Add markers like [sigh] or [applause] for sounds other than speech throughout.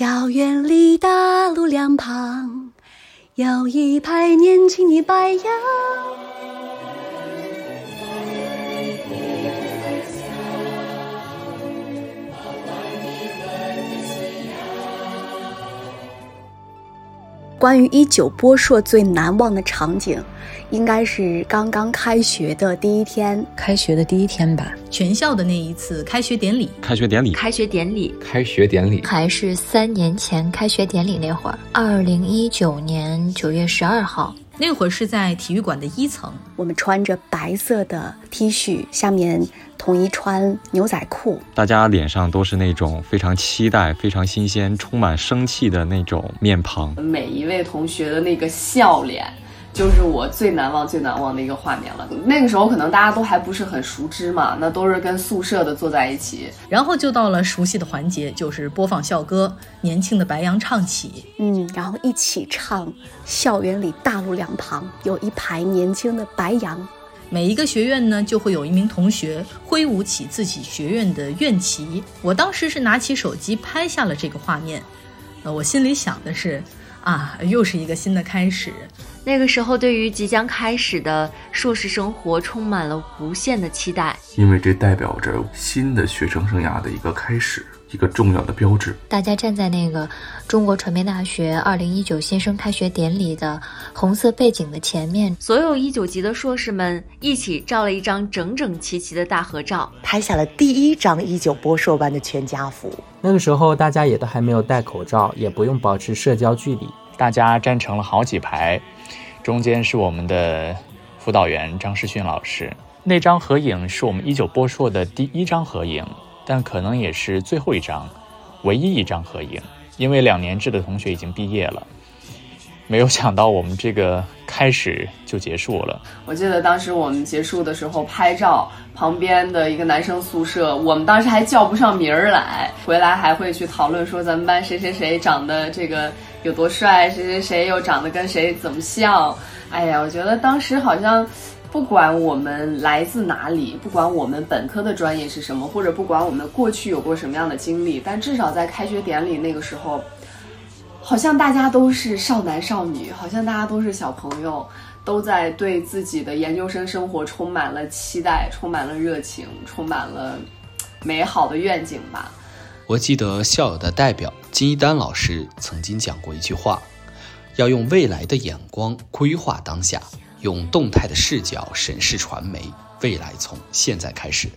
校园里大路两旁，有一排年轻的白杨。关于一九播硕最难忘的场景，应该是刚刚开学的第一天。开学的第一天吧，全校的那一次开学典礼。开学典礼，开学典礼，开学典礼，还是三年前开学典礼那会儿，二零一九年九月十二号。那会儿是在体育馆的一层，我们穿着白色的 T 恤，下面统一穿牛仔裤，大家脸上都是那种非常期待、非常新鲜、充满生气的那种面庞。每一位同学的那个笑脸。就是我最难忘、最难忘的一个画面了。那个时候可能大家都还不是很熟知嘛，那都是跟宿舍的坐在一起，然后就到了熟悉的环节，就是播放校歌，年轻的白杨唱起，嗯，然后一起唱。校园里大路两旁有一排年轻的白杨，每一个学院呢就会有一名同学挥舞起自己学院的院旗。我当时是拿起手机拍下了这个画面，呃，我心里想的是，啊，又是一个新的开始。那个时候，对于即将开始的硕士生活充满了无限的期待，因为这代表着新的学生生涯的一个开始，一个重要的标志。大家站在那个中国传媒大学二零一九新生开学典礼的红色背景的前面，所有一九级的硕士们一起照了一张整整齐齐的大合照，拍下了第一张一九博硕班的全家福。那个时候，大家也都还没有戴口罩，也不用保持社交距离，大家站成了好几排。中间是我们的辅导员张世勋老师，那张合影是我们一九播硕的第一张合影，但可能也是最后一张，唯一一张合影，因为两年制的同学已经毕业了。没有想到我们这个开始就结束了。我记得当时我们结束的时候拍照，旁边的一个男生宿舍，我们当时还叫不上名儿来，回来还会去讨论说咱们班谁谁谁长得这个。有多帅？谁谁谁又长得跟谁怎么像？哎呀，我觉得当时好像，不管我们来自哪里，不管我们本科的专业是什么，或者不管我们过去有过什么样的经历，但至少在开学典礼那个时候，好像大家都是少男少女，好像大家都是小朋友，都在对自己的研究生生活充满了期待，充满了热情，充满了美好的愿景吧。我记得校友的代表金一丹老师曾经讲过一句话：要用未来的眼光规划当下，用动态的视角审视传媒。未来从现在开始。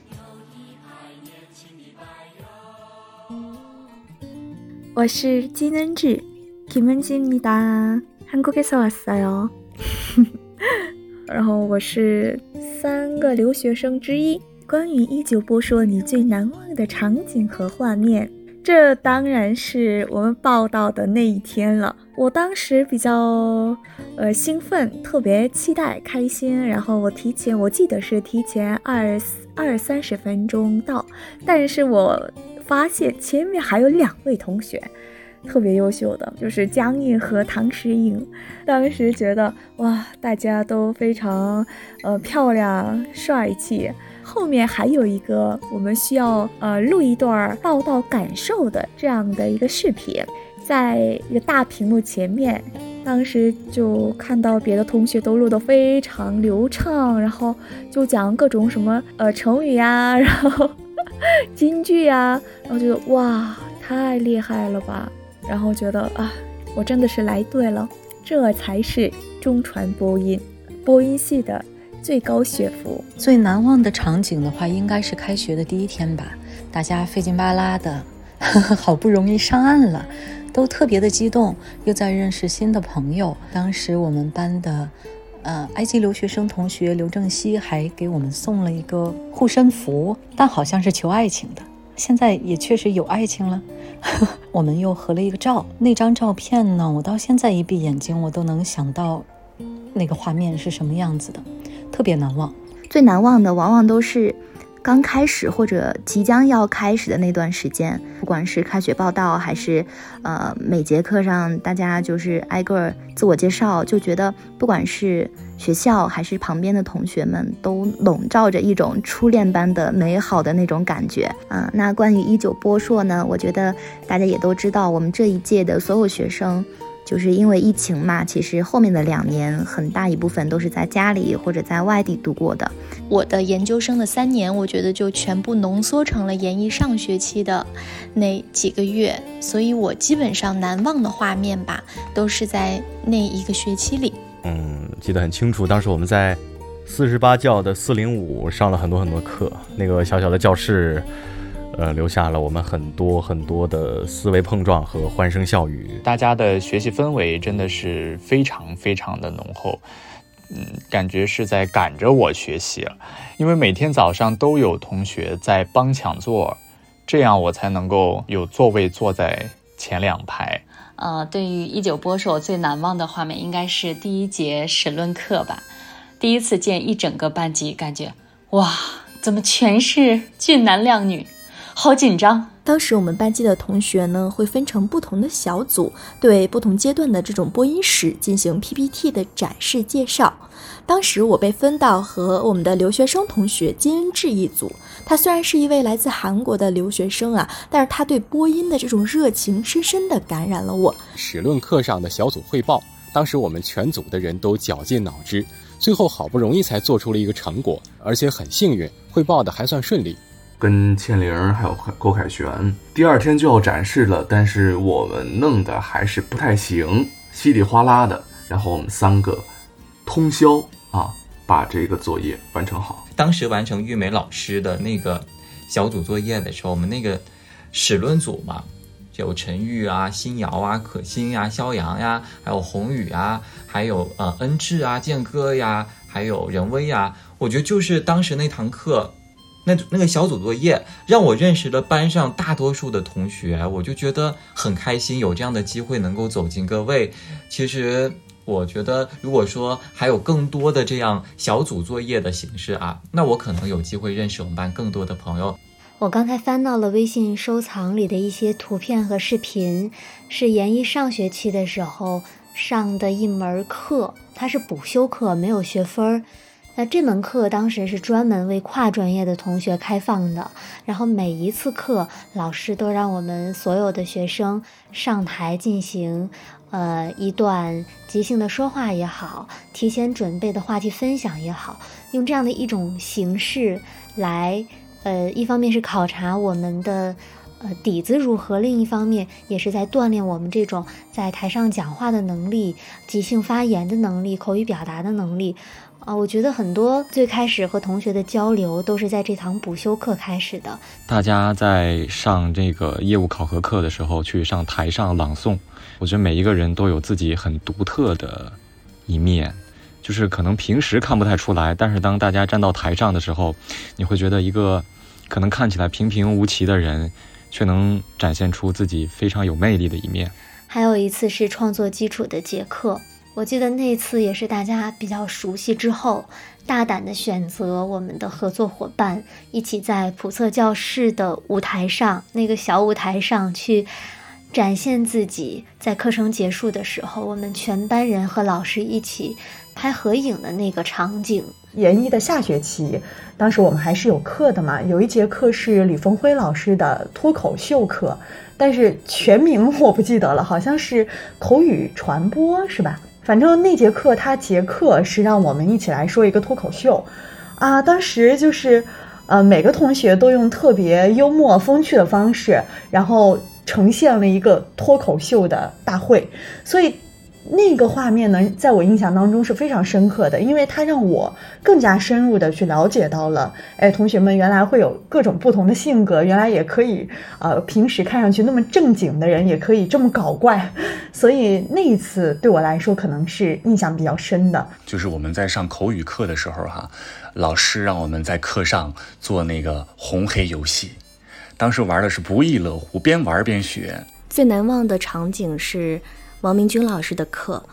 我是金恩智， 김은지입니 다。 한국에서왔어 요。 [laughs] 然后我是三个留学生之一。关于一九波说你最难忘的场景和画面，这当然是我们报道的那一天了。我当时比较呃兴奋，特别期待、开心。然后我提前，我记得是提前二二三十分钟到，但是我发现前面还有两位同学 特别优秀的，就是江映和唐诗颖。当时觉得哇，大家都非常呃漂亮、帅气。后面还有一个我们需要呃录一段报道感受的这样的一个视频，在一个大屏幕前面，当时就看到别的同学都录得非常流畅，然后就讲各种什么呃成语呀，[laughs] 然后 [laughs] 京剧呀，然后觉得哇太厉害了吧，然后觉得啊我真的是来对了，这才是中传播音播音系的。最高学府最难忘的场景的话，应该是开学的第一天吧。大家费劲巴拉的，[laughs] 好不容易上岸了，都特别的激动，又在认识新的朋友。当时我们班的，呃，埃及留学生同学刘正熙还给我们送了一个护身符，但好像是求爱情的。现在也确实有爱情了。[laughs] 我们又合了一个照，那张照片呢，我到现在一闭眼睛，我都能想到那个画面是什么样子的。特别难忘，最难忘的往往都是刚开始或者即将要开始的那段时间，不管是开学报道还是呃每节课上大家就是挨个自我介绍，就觉得不管是学校还是旁边的同学们，都笼罩着一种初恋般的美好的那种感觉啊。那关于一九波硕呢，我觉得大家也都知道，我们这一届的所有学生。就是因为疫情嘛，其实后面的两年很大一部分都是在家里或者在外地度过的。我的研究生的三年，我觉得就全部浓缩成了研一上学期的那几个月，所以我基本上难忘的画面吧，都是在那一个学期里。嗯，记得很清楚，当时我们在四十八教的四零五上了很多很多课，那个小小的教室。呃，留下了我们很多很多的思维碰撞和欢声笑语。大家的学习氛围真的是非常非常的浓厚，嗯，感觉是在赶着我学习，因为每天早上都有同学在帮抢座，这样我才能够有座位坐在前两排。呃，对于一九波硕最难忘的画面，应该是第一节史论课吧。第一次见一整个班级，感觉哇，怎么全是俊男靓女？好紧张！当时我们班级的同学呢，会分成不同的小组，对不同阶段的这种播音室进行 PPT 的展示介绍。当时我被分到和我们的留学生同学金恩智一组。他虽然是一位来自韩国的留学生啊，但是他对播音的这种热情深深地感染了我。史论课上的小组汇报，当时我们全组的人都绞尽脑汁，最后好不容易才做出了一个成果，而且很幸运，汇报的还算顺利。跟倩玲还有郭凯旋，第二天就要展示了，但是我们弄的还是不太行，稀里哗啦的。然后我们三个通宵啊，把这个作业完成好。当时完成玉梅老师的那个小组作业的时候，我们那个史论组嘛，有陈玉啊、新瑶啊、可心呀、肖阳呀，还有宏宇啊，还有呃恩智啊、建哥呀，还有任威呀。我觉得就是当时那堂课。那那个小组作业让我认识了班上大多数的同学，我就觉得很开心，有这样的机会能够走进各位。其实我觉得，如果说还有更多的这样小组作业的形式啊，那我可能有机会认识我们班更多的朋友。我刚才翻到了微信收藏里的一些图片和视频，是研一上学期的时候上的一门课，它是补修课，没有学分儿。那这门课当时是专门为跨专业的同学开放的，然后每一次课，老师都让我们所有的学生上台进行，呃，一段即兴的说话也好，提前准备的话题分享也好，用这样的一种形式来，呃，一方面是考察我们的，呃，底子如何，另一方面也是在锻炼我们这种在台上讲话的能力、即兴发言的能力、口语表达的能力。啊，我觉得很多最开始和同学的交流都是在这堂补修课开始的。大家在上这个业务考核课的时候，去上台上朗诵，我觉得每一个人都有自己很独特的一面，就是可能平时看不太出来，但是当大家站到台上的时候，你会觉得一个可能看起来平平无奇的人，却能展现出自己非常有魅力的一面。还有一次是创作基础的结课。我记得那次也是大家比较熟悉之后，大胆的选择我们的合作伙伴，一起在普测教室的舞台上，那个小舞台上去展现自己。在课程结束的时候，我们全班人和老师一起拍合影的那个场景。研一的下学期，当时我们还是有课的嘛，有一节课是李峰辉老师的脱口秀课，但是全名我不记得了，好像是口语传播，是吧？反正那节课，他结课是让我们一起来说一个脱口秀，啊，当时就是，呃，每个同学都用特别幽默风趣的方式，然后呈现了一个脱口秀的大会，所以。那个画面呢，在我印象当中是非常深刻的，因为它让我更加深入的去了解到了，哎，同学们原来会有各种不同的性格，原来也可以，呃，平时看上去那么正经的人也可以这么搞怪，[laughs] 所以那一次对我来说可能是印象比较深的。就是我们在上口语课的时候，哈，老师让我们在课上做那个红黑游戏，当时玩的是不亦乐乎，边玩边学。最难忘的场景是。王明军老师的课，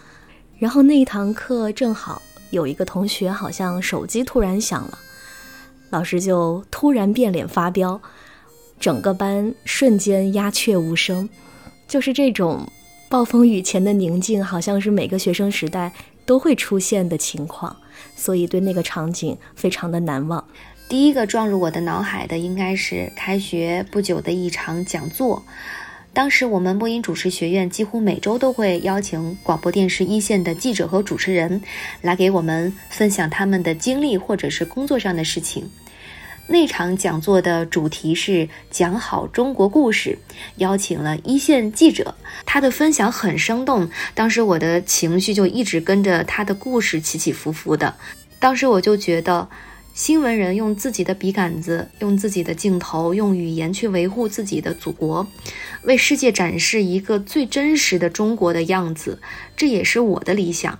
然后那一堂课正好有一个同学好像手机突然响了，老师就突然变脸发飙，整个班瞬间鸦雀无声，就是这种暴风雨前的宁静，好像是每个学生时代都会出现的情况，所以对那个场景非常的难忘。第一个撞入我的脑海的，应该是开学不久的一场讲座。当时我们播音主持学院几乎每周都会邀请广播电视一线的记者和主持人来给我们分享他们的经历或者是工作上的事情。那场讲座的主题是讲好中国故事，邀请了一线记者，他的分享很生动。当时我的情绪就一直跟着他的故事起起伏伏的。当时我就觉得。新闻人用自己的笔杆子，用自己的镜头，用语言去维护自己的祖国，为世界展示一个最真实的中国的样子，这也是我的理想。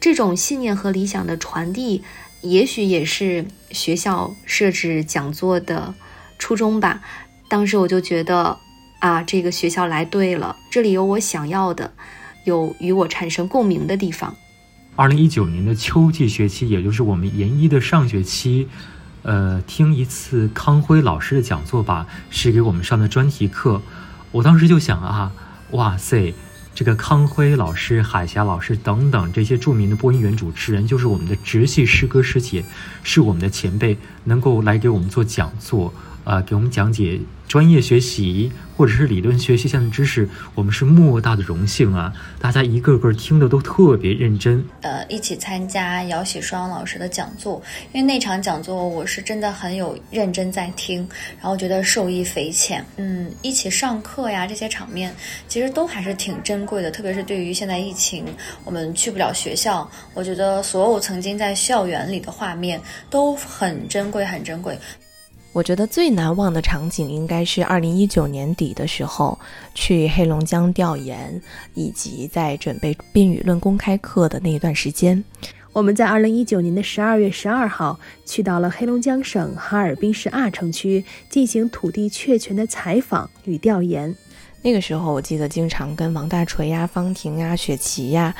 这种信念和理想的传递，也许也是学校设置讲座的初衷吧。当时我就觉得，啊，这个学校来对了，这里有我想要的，有与我产生共鸣的地方。二零一九年的秋季学期，也就是我们研一的上学期，呃，听一次康辉老师的讲座吧，是给我们上的专题课。我当时就想啊，哇塞，这个康辉老师、海霞老师等等这些著名的播音员主持人，就是我们的直系师哥师姐，是我们的前辈，能够来给我们做讲座，呃，给我们讲解。专业学习或者是理论学习上的知识，我们是莫大的荣幸啊！大家一个个听的都特别认真。呃，一起参加姚喜双老师的讲座，因为那场讲座我是真的很有认真在听，然后觉得受益匪浅。嗯，一起上课呀，这些场面其实都还是挺珍贵的，特别是对于现在疫情我们去不了学校，我觉得所有曾经在校园里的画面都很珍贵，很珍贵。我觉得最难忘的场景应该是二零一九年底的时候去黑龙江调研，以及在准备宾语论公开课的那一段时间。我们在二零一九年的十二月十二号去到了黑龙江省哈尔滨市阿城区进行土地确权的采访与调研。那个时候，我记得经常跟王大锤呀、方婷呀、雪琪呀，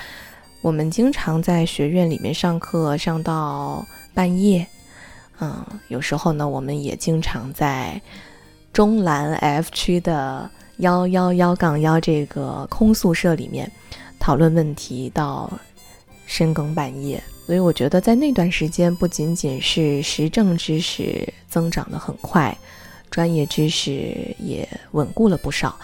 我们经常在学院里面上课，上到半夜。嗯，有时候呢，我们也经常在中南 F 区的幺幺幺杠幺这个空宿舍里面讨论问题到深更半夜。所以我觉得在那段时间，不仅仅是时政知识增长的很快，专业知识也稳固了不少。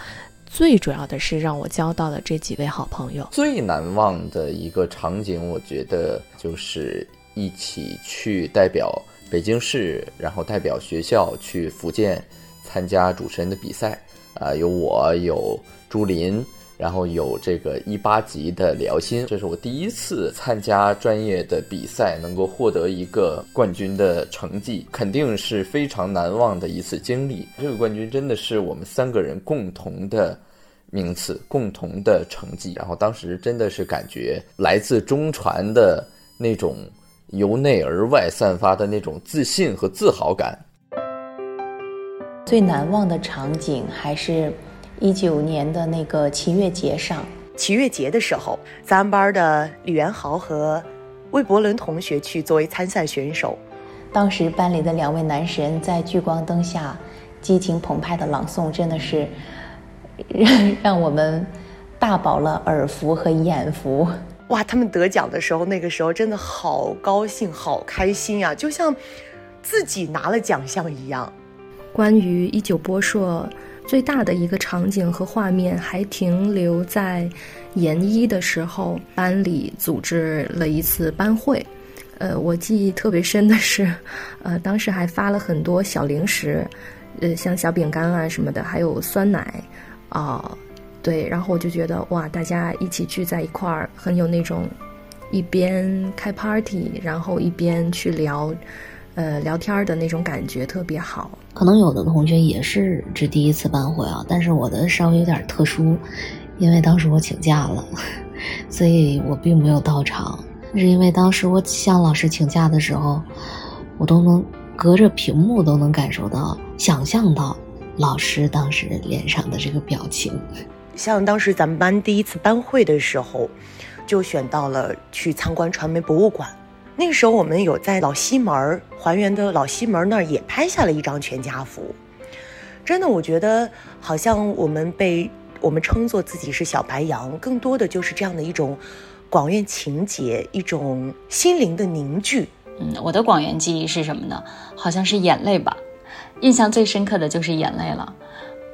最主要的是让我交到了这几位好朋友。最难忘的一个场景，我觉得就是一起去代表。北京市，然后代表学校去福建参加主持人的比赛，啊，有我，有朱琳，然后有这个一八级的辽新，这是我第一次参加专业的比赛，能够获得一个冠军的成绩，肯定是非常难忘的一次经历。这个冠军真的是我们三个人共同的名次，共同的成绩。然后当时真的是感觉来自中传的那种。由内而外散发的那种自信和自豪感。最难忘的场景还是一九年的那个七月节上。七月节的时候，咱们班的李元豪和魏博伦同学去作为参赛选手。当时班里的两位男神在聚光灯下激情澎湃的朗诵，真的是让 [laughs] 让我们大饱了耳福和眼福。哇，他们得奖的时候，那个时候真的好高兴、好开心呀，就像自己拿了奖项一样。关于一九波硕最大的一个场景和画面，还停留在研一的时候，班里组织了一次班会。呃，我记忆特别深的是，呃，当时还发了很多小零食，呃，像小饼干啊什么的，还有酸奶，啊。对，然后我就觉得哇，大家一起聚在一块儿，很有那种一边开 party，然后一边去聊，呃，聊天的那种感觉特别好。可能有的同学也是这第一次班会啊，但是我的稍微有点特殊，因为当时我请假了，[laughs] 所以我并没有到场。是因为当时我向老师请假的时候，我都能隔着屏幕都能感受到、想象到老师当时脸上的这个表情。像当时咱们班第一次班会的时候，就选到了去参观传媒博物馆，那个时候我们有在老西门还原的老西门那儿也拍下了一张全家福。真的，我觉得好像我们被我们称作自己是小白羊，更多的就是这样的一种广院情节，一种心灵的凝聚。嗯，我的广元记忆是什么呢？好像是眼泪吧，印象最深刻的就是眼泪了。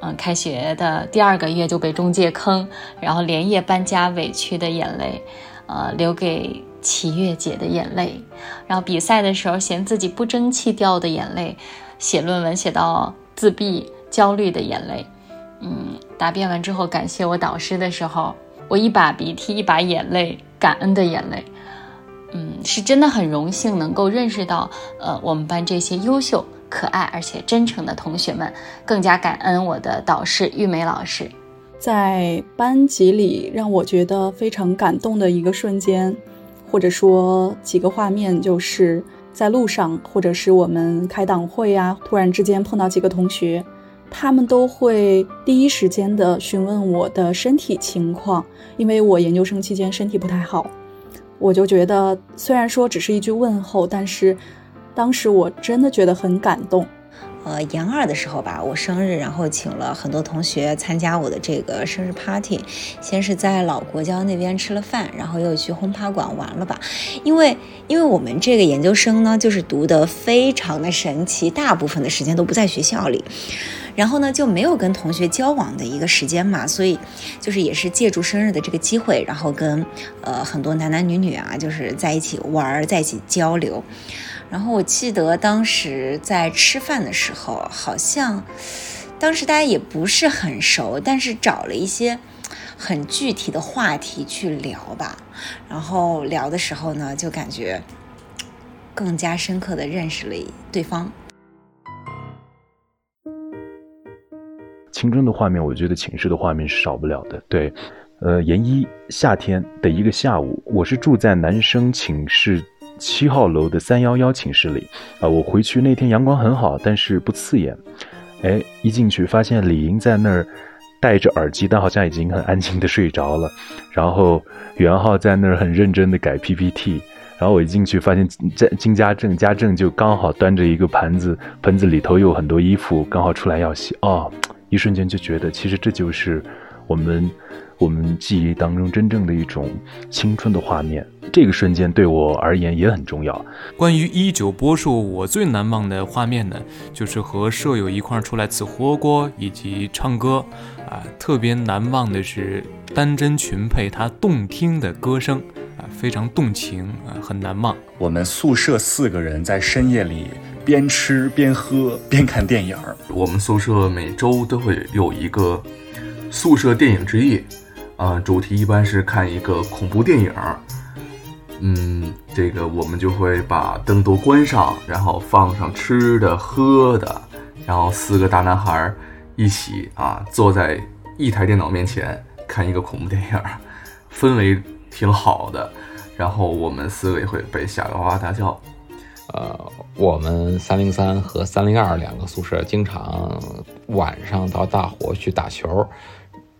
嗯，开学的第二个月就被中介坑，然后连夜搬家，委屈的眼泪，呃，留给齐月姐的眼泪，然后比赛的时候嫌自己不争气掉的眼泪，写论文写到自闭焦虑的眼泪，嗯，答辩完之后感谢我导师的时候，我一把鼻涕一把眼泪，感恩的眼泪。嗯，是真的很荣幸能够认识到，呃，我们班这些优秀、可爱而且真诚的同学们，更加感恩我的导师玉梅老师。在班级里让我觉得非常感动的一个瞬间，或者说几个画面，就是在路上，或者是我们开党会啊，突然之间碰到几个同学，他们都会第一时间的询问我的身体情况，因为我研究生期间身体不太好。我就觉得，虽然说只是一句问候，但是当时我真的觉得很感动。呃，研二的时候吧，我生日，然后请了很多同学参加我的这个生日 party。先是在老国交那边吃了饭，然后又去轰趴馆玩了吧。因为，因为我们这个研究生呢，就是读得非常的神奇，大部分的时间都不在学校里。然后呢，就没有跟同学交往的一个时间嘛，所以就是也是借助生日的这个机会，然后跟呃很多男男女女啊，就是在一起玩，在一起交流。然后我记得当时在吃饭的时候，好像当时大家也不是很熟，但是找了一些很具体的话题去聊吧。然后聊的时候呢，就感觉更加深刻的认识了对方。青春的画面，我觉得寝室的画面是少不了的。对，呃，研一夏天的一个下午，我是住在男生寝室七号楼的三幺幺寝室里。啊，我回去那天阳光很好，但是不刺眼。哎，一进去发现李莹在那儿戴着耳机，但好像已经很安静的睡着了。然后袁浩在那儿很认真的改 PPT。然后我一进去发现金金家正家正就刚好端着一个盘子，盆子里头有很多衣服，刚好出来要洗。哦。一瞬间就觉得，其实这就是我们我们记忆当中真正的一种青春的画面。这个瞬间对我而言也很重要。关于一九波数，我最难忘的画面呢，就是和舍友一块儿出来吃火锅以及唱歌。啊，特别难忘的是丹真群配他动听的歌声，啊，非常动情，啊，很难忘。我们宿舍四个人在深夜里。边吃边喝边看电影儿。我们宿舍每周都会有一个宿舍电影之夜，啊，主题一般是看一个恐怖电影。嗯，这个我们就会把灯都关上，然后放上吃的喝的，然后四个大男孩一起啊坐在一台电脑面前看一个恐怖电影，氛围挺好的。然后我们四个也会被吓得哇哇大叫。呃，我们三零三和三零二两个宿舍经常晚上到大伙去打球，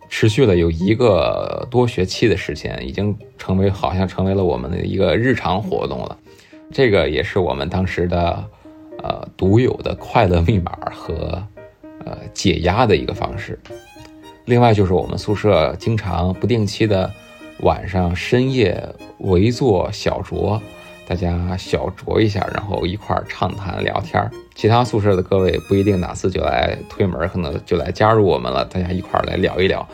持续了有一个多学期的时间，已经成为好像成为了我们的一个日常活动了。这个也是我们当时的呃独有的快乐密码和呃解压的一个方式。另外就是我们宿舍经常不定期的晚上深夜围坐小酌。大家小酌一下，然后一块儿畅谈聊天儿。其他宿舍的各位不一定哪次就来推门，可能就来加入我们了。大家一块儿来聊一聊，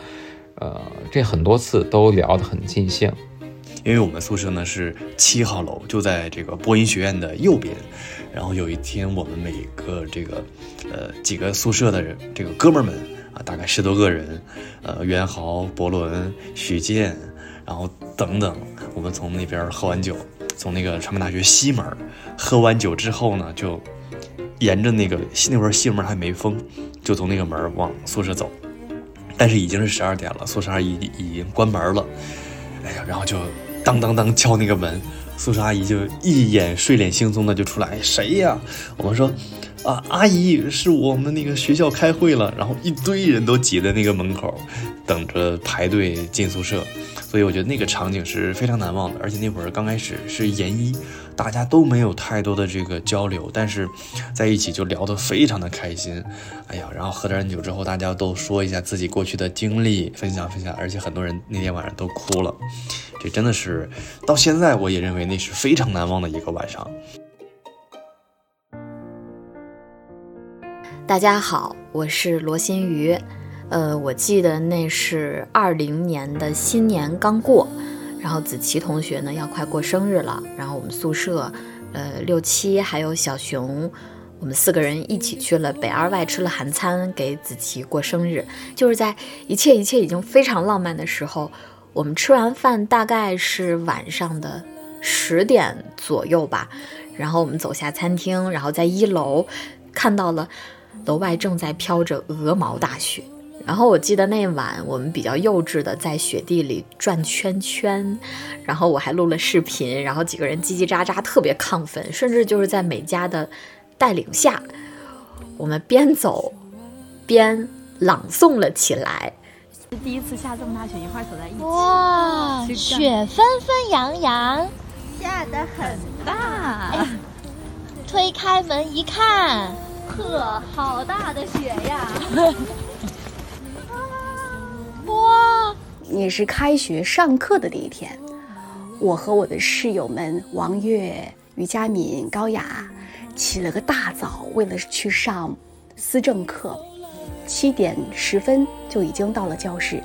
呃，这很多次都聊得很尽兴。因为我们宿舍呢是七号楼，就在这个播音学院的右边。然后有一天，我们每个这个呃几个宿舍的人，这个哥们儿们啊，大概十多个人，呃，袁豪、博伦、许健，然后等等，我们从那边喝完酒。从那个传媒大学西门喝完酒之后呢，就沿着那个那会儿西门还没封，就从那个门往宿舍走。但是已经是十二点了，宿舍阿姨已经关门了。哎呀，然后就当当当敲那个门，宿舍阿姨就一眼睡脸惺忪的就出来，谁呀？我们说啊，阿姨是我们那个学校开会了，然后一堆人都挤在那个门口，等着排队进宿舍，所以我觉得那个场景是非常难忘的。而且那会儿刚开始是研一，大家都没有太多的这个交流，但是在一起就聊得非常的开心。哎呀，然后喝点酒之后，大家都说一下自己过去的经历，分享分享，而且很多人那天晚上都哭了。这真的是到现在我也认为那是非常难忘的一个晚上。大家好，我是罗新宇。呃，我记得那是二零年的新年刚过，然后子琪同学呢要快过生日了，然后我们宿舍，呃，六七还有小熊，我们四个人一起去了北二外吃了韩餐，给子琪过生日。就是在一切一切已经非常浪漫的时候，我们吃完饭大概是晚上的十点左右吧，然后我们走下餐厅，然后在一楼看到了。楼外正在飘着鹅毛大雪，然后我记得那晚我们比较幼稚的在雪地里转圈圈，然后我还录了视频，然后几个人叽叽喳喳，特别亢奋，甚至就是在美嘉的带领下，我们边走边朗诵了起来。是第一次下这么大雪，一块走在一起。哇，雪纷纷扬扬，下得很大。推开门一看。呵，好大的雪呀！[laughs] 哇，也是开学上课的第一天，我和我的室友们王月、于佳敏、高雅起了个大早，为了去上思政课，七点十分就已经到了教室，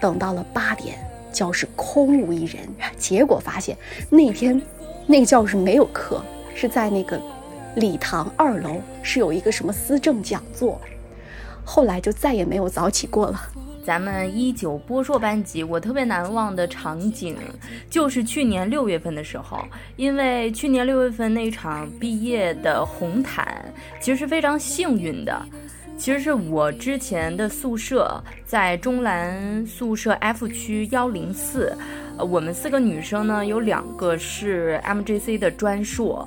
等到了八点，教室空无一人，结果发现那天那个教室没有课，是在那个。礼堂二楼是有一个什么思政讲座，后来就再也没有早起过了。咱们一九波硕班级，我特别难忘的场景就是去年六月份的时候，因为去年六月份那场毕业的红毯，其实是非常幸运的。其实是我之前的宿舍在中南宿舍 F 区幺零四，呃，我们四个女生呢，有两个是 MJC 的专硕。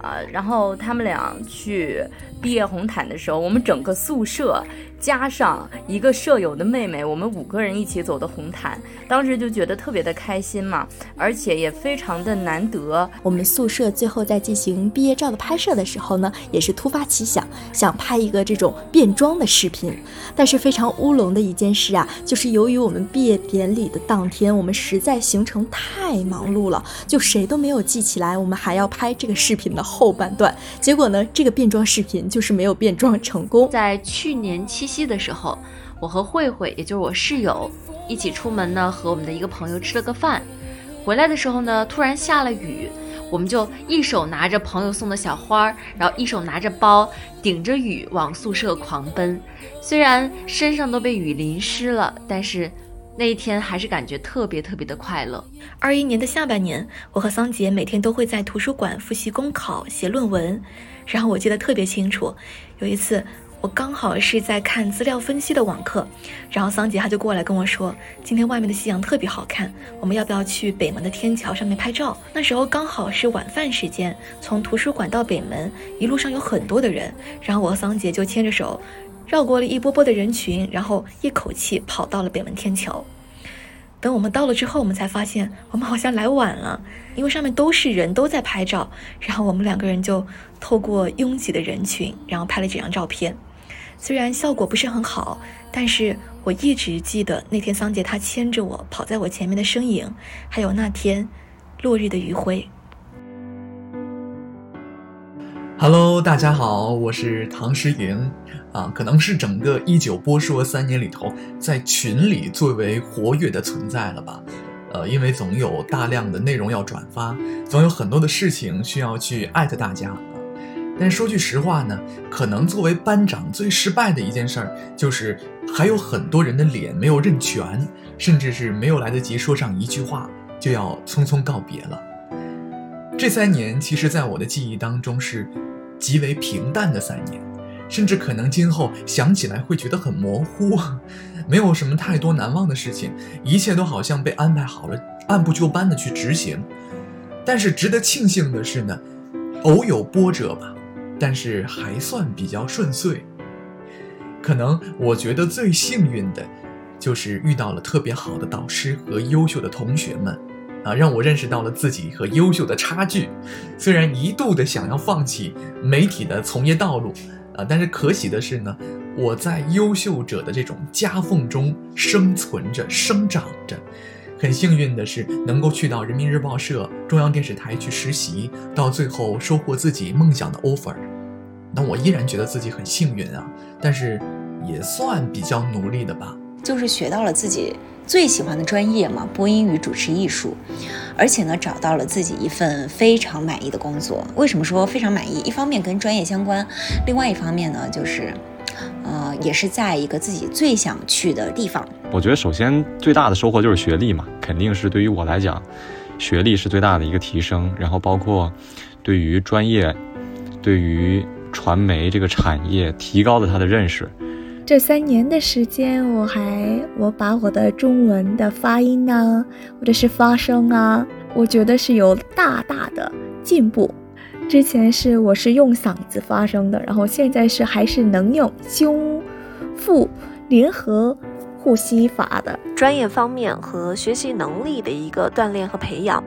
啊，然后他们俩去毕业红毯的时候，我们整个宿舍。加上一个舍友的妹妹，我们五个人一起走的红毯，当时就觉得特别的开心嘛，而且也非常的难得。我们宿舍最后在进行毕业照的拍摄的时候呢，也是突发奇想，想拍一个这种变装的视频。但是非常乌龙的一件事啊，就是由于我们毕业典礼的当天，我们实在行程太忙碌了，就谁都没有记起来我们还要拍这个视频的后半段。结果呢，这个变装视频就是没有变装成功。在去年七。夕的时候，我和慧慧，也就是我室友，一起出门呢，和我们的一个朋友吃了个饭。回来的时候呢，突然下了雨，我们就一手拿着朋友送的小花，然后一手拿着包，顶着雨往宿舍狂奔。虽然身上都被雨淋湿了，但是那一天还是感觉特别特别的快乐。二一年的下半年，我和桑杰每天都会在图书馆复习公考、写论文。然后我记得特别清楚，有一次。我刚好是在看资料分析的网课，然后桑杰他就过来跟我说，今天外面的夕阳特别好看，我们要不要去北门的天桥上面拍照？那时候刚好是晚饭时间，从图书馆到北门一路上有很多的人，然后我和桑杰就牵着手，绕过了一波波的人群，然后一口气跑到了北门天桥。等我们到了之后，我们才发现我们好像来晚了，因为上面都是人都在拍照，然后我们两个人就透过拥挤的人群，然后拍了几张照片。虽然效果不是很好，但是我一直记得那天桑杰他牵着我跑在我前面的身影，还有那天落日的余晖。Hello，大家好，我是唐诗莹，啊，可能是整个一九播说三年里头，在群里最为活跃的存在了吧？呃，因为总有大量的内容要转发，总有很多的事情需要去艾特大家。但说句实话呢，可能作为班长最失败的一件事儿，就是还有很多人的脸没有认全，甚至是没有来得及说上一句话，就要匆匆告别了。这三年，其实在我的记忆当中是极为平淡的三年，甚至可能今后想起来会觉得很模糊，没有什么太多难忘的事情，一切都好像被安排好了，按部就班的去执行。但是值得庆幸的是呢，偶有波折吧。但是还算比较顺遂。可能我觉得最幸运的，就是遇到了特别好的导师和优秀的同学们，啊，让我认识到了自己和优秀的差距。虽然一度的想要放弃媒体的从业道路，啊，但是可喜的是呢，我在优秀者的这种夹缝中生存着、生长着。很幸运的是，能够去到人民日报社、中央电视台去实习，到最后收获自己梦想的 offer。那我依然觉得自己很幸运啊，但是也算比较努力的吧。就是学到了自己最喜欢的专业嘛，播音与主持艺术，而且呢，找到了自己一份非常满意的工作。为什么说非常满意？一方面跟专业相关，另外一方面呢，就是，呃，也是在一个自己最想去的地方。我觉得首先最大的收获就是学历嘛，肯定是对于我来讲，学历是最大的一个提升。然后包括对于专业、对于传媒这个产业提高了他的认识。这三年的时间，我还我把我的中文的发音呢，或者是发声啊，我觉得是有大大的进步。之前是我是用嗓子发声的，然后现在是还是能用胸腹联合。护膝法的专业方面和学习能力的一个锻炼和培养，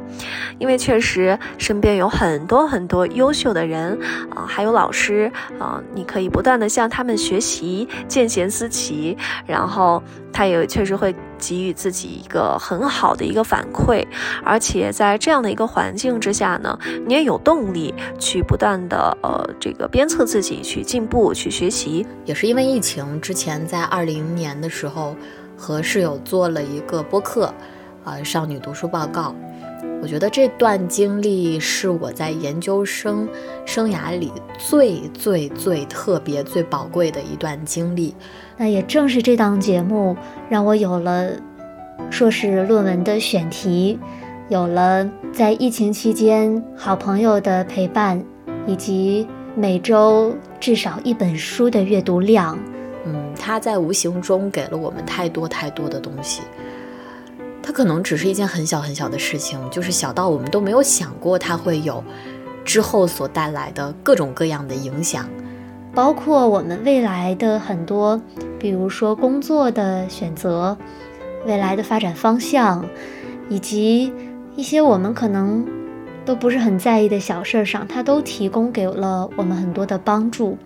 因为确实身边有很多很多优秀的人啊，还有老师啊，你可以不断的向他们学习，见贤思齐，然后他也确实会给予自己一个很好的一个反馈，而且在这样的一个环境之下呢，你也有动力去不断的呃这个鞭策自己去进步去学习，也是因为疫情之前在二零年的时候。和室友做了一个播客，呃，少女读书报告。我觉得这段经历是我在研究生生涯里最最最特别、最宝贵的一段经历。那也正是这档节目，让我有了硕士论文的选题，有了在疫情期间好朋友的陪伴，以及每周至少一本书的阅读量。嗯，它在无形中给了我们太多太多的东西。它可能只是一件很小很小的事情，就是小到我们都没有想过它会有之后所带来的各种各样的影响，包括我们未来的很多，比如说工作的选择、未来的发展方向，以及一些我们可能都不是很在意的小事儿上，它都提供给了我们很多的帮助。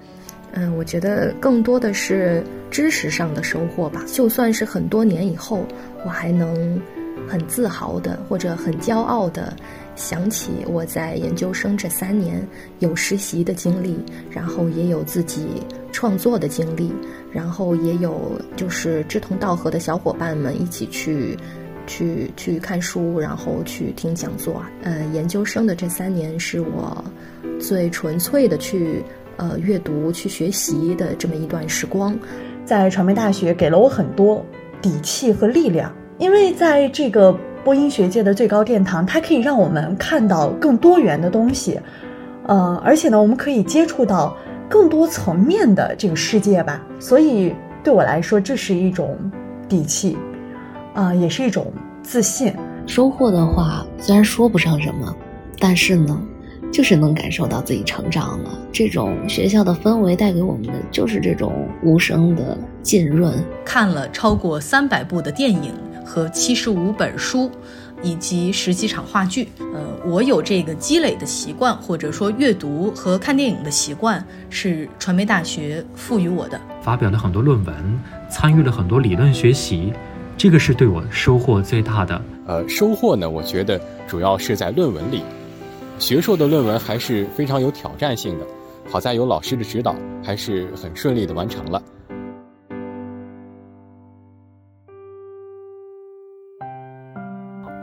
嗯，我觉得更多的是知识上的收获吧。就算是很多年以后，我还能很自豪的或者很骄傲的想起我在研究生这三年有实习的经历，然后也有自己创作的经历，然后也有就是志同道合的小伙伴们一起去去去看书，然后去听讲座。呃，研究生的这三年是我最纯粹的去。呃，阅读去学习的这么一段时光，在传媒大学给了我很多底气和力量。因为在这个播音学界的最高殿堂，它可以让我们看到更多元的东西，呃，而且呢，我们可以接触到更多层面的这个世界吧。所以对我来说，这是一种底气，啊，也是一种自信。收获的话，虽然说不上什么，但是呢。就是能感受到自己成长了。这种学校的氛围带给我们的就是这种无声的浸润。看了超过三百部的电影和七十五本书，以及十几场话剧。呃，我有这个积累的习惯，或者说阅读和看电影的习惯，是传媒大学赋予我的。发表了很多论文，参与了很多理论学习，这个是对我收获最大的。呃，收获呢，我觉得主要是在论文里。学硕的论文还是非常有挑战性的，好在有老师的指导，还是很顺利的完成了。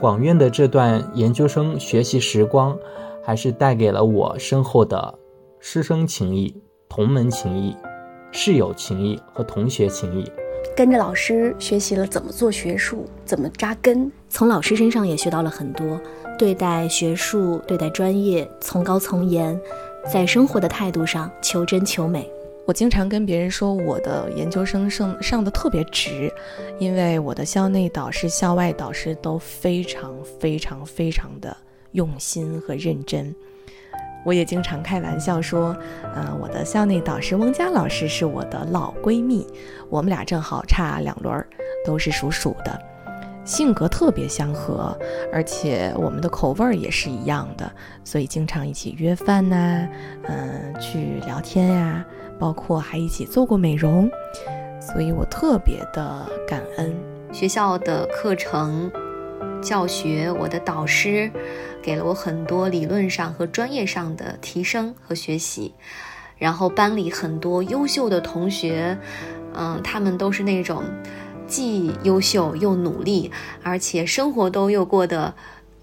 广院的这段研究生学习时光，还是带给了我深厚的师生情谊、同门情谊、室友情谊和同学情谊。跟着老师学习了怎么做学术，怎么扎根，从老师身上也学到了很多。对待学术、对待专业，从高从严，在生活的态度上求真求美。我经常跟别人说，我的研究生上上的特别值，因为我的校内导师、校外导师都非常非常非常的用心和认真。我也经常开玩笑说，嗯，我的校内导师翁佳老师是我的老闺蜜，我们俩正好差两轮儿，都是属鼠的，性格特别相合，而且我们的口味儿也是一样的，所以经常一起约饭呐，嗯，去聊天呀，包括还一起做过美容，所以我特别的感恩学校的课程。教学，我的导师给了我很多理论上和专业上的提升和学习，然后班里很多优秀的同学，嗯，他们都是那种既优秀又努力，而且生活都又过得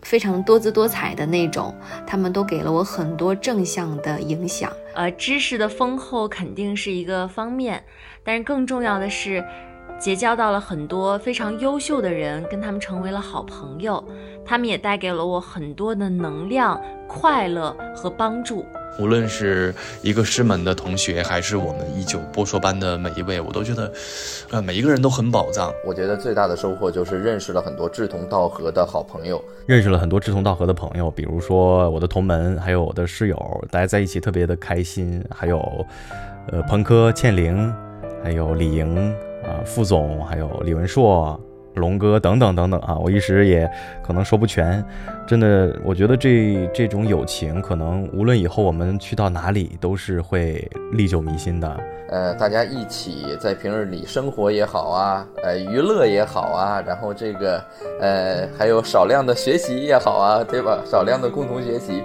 非常多姿多彩的那种，他们都给了我很多正向的影响。呃，知识的丰厚肯定是一个方面，但是更重要的是。结交到了很多非常优秀的人，跟他们成为了好朋友。他们也带给了我很多的能量、快乐和帮助。无论是一个师门的同学，还是我们一九播说班的每一位，我都觉得，呃，每一个人都很宝藏。我觉得最大的收获就是认识了很多志同道合的好朋友，认识了很多志同道合的朋友，比如说我的同门，还有我的室友，大家在一起特别的开心。还有，呃，彭科、倩玲，还有李莹。啊，副总，还有李文硕、龙哥等等等等啊，我一时也可能说不全。真的，我觉得这这种友情，可能无论以后我们去到哪里，都是会历久弥新的。呃，大家一起在平日里生活也好啊，呃，娱乐也好啊，然后这个呃，还有少量的学习也好啊，对吧？少量的共同学习，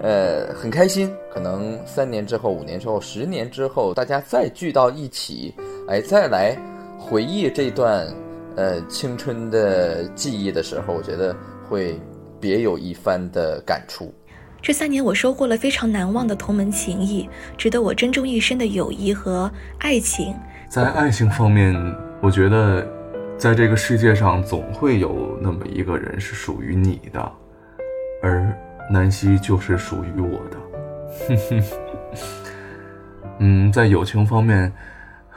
呃，很开心。可能三年之后、五年之后、十年之后，大家再聚到一起，哎，再来。回忆这段，呃，青春的记忆的时候，我觉得会别有一番的感触。这三年，我收获了非常难忘的同门情谊，值得我珍重一生的友谊和爱情。在爱情方面，我觉得，在这个世界上总会有那么一个人是属于你的，而南希就是属于我的。[laughs] 嗯，在友情方面。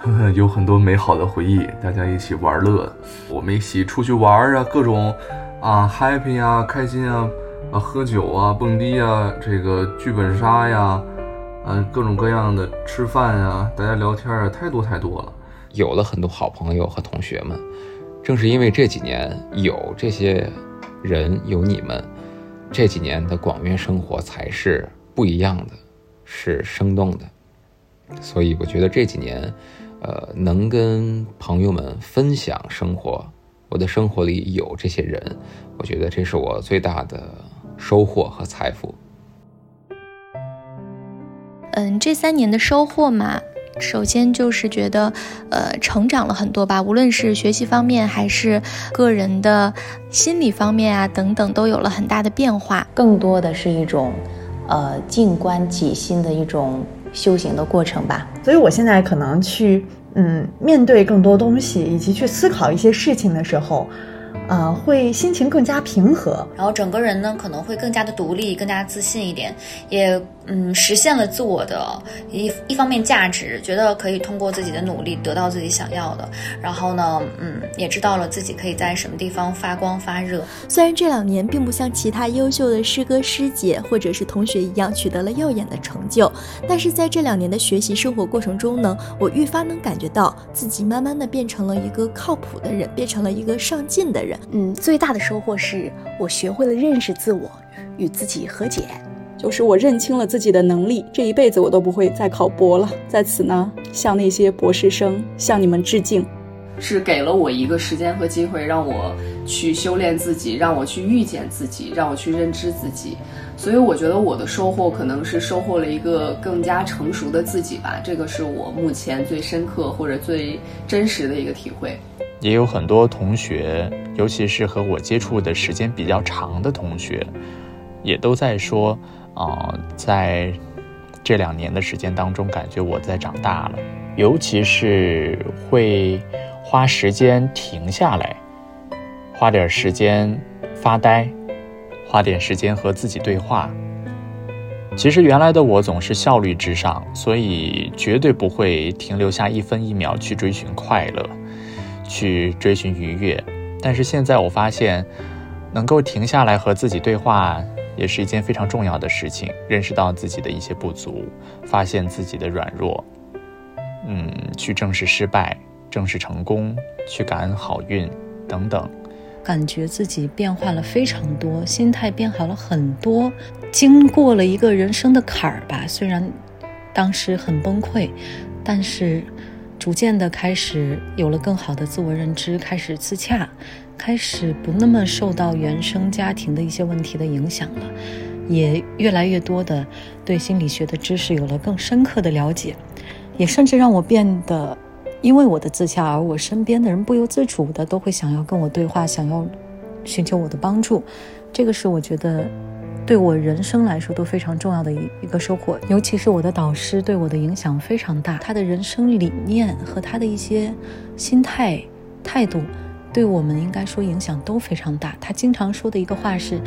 [laughs] 有很多美好的回忆，大家一起玩乐，我们一起出去玩啊，各种啊 happy 啊，开心啊，啊喝酒啊，蹦迪啊，这个剧本杀呀，啊各种各样的吃饭啊，大家聊天啊，太多太多了。有了很多好朋友和同学们，正是因为这几年有这些人有你们，这几年的广院生活才是不一样的，是生动的。所以我觉得这几年。呃，能跟朋友们分享生活，我的生活里有这些人，我觉得这是我最大的收获和财富。嗯，这三年的收获嘛，首先就是觉得，呃，成长了很多吧，无论是学习方面，还是个人的心理方面啊，等等，都有了很大的变化。更多的是一种，呃，静观己心的一种。修行的过程吧，所以我现在可能去，嗯，面对更多东西，以及去思考一些事情的时候。啊，会心情更加平和，然后整个人呢可能会更加的独立，更加自信一点，也嗯实现了自我的一一方面价值，觉得可以通过自己的努力得到自己想要的，然后呢，嗯，也知道了自己可以在什么地方发光发热。虽然这两年并不像其他优秀的师哥师姐或者是同学一样取得了耀眼的成就，但是在这两年的学习生活过程中呢，我愈发能感觉到自己慢慢的变成了一个靠谱的人，变成了一个上进的人。嗯，最大的收获是我学会了认识自我，与自己和解。就是我认清了自己的能力，这一辈子我都不会再考博了。在此呢，向那些博士生向你们致敬。是给了我一个时间和机会，让我去修炼自己，让我去遇见自己，让我去认知自己。所以我觉得我的收获可能是收获了一个更加成熟的自己吧。这个是我目前最深刻或者最真实的一个体会。也有很多同学，尤其是和我接触的时间比较长的同学，也都在说，啊，在这两年的时间当中，感觉我在长大了，尤其是会花时间停下来，花点时间发呆，花点时间和自己对话。其实原来的我总是效率至上，所以绝对不会停留下一分一秒去追寻快乐。去追寻愉悦，但是现在我发现，能够停下来和自己对话，也是一件非常重要的事情。认识到自己的一些不足，发现自己的软弱，嗯，去正视失败，正视成功，去感恩好运，等等。感觉自己变化了非常多，心态变好了很多，经过了一个人生的坎儿吧。虽然当时很崩溃，但是逐渐的开始有了更好的自我认知，开始自洽，开始不那么受到原生家庭的一些问题的影响了，也越来越多的对心理学的知识有了更深刻的了解，也甚至让我变得。因为我的自洽，而我身边的人不由自主的都会想要跟我对话，想要寻求我的帮助，这个是我觉得对我人生来说都非常重要的一一个收获。尤其是我的导师对我的影响非常大，他的人生理念和他的一些心态态度，对我们应该说影响都非常大。他经常说的一个话是：“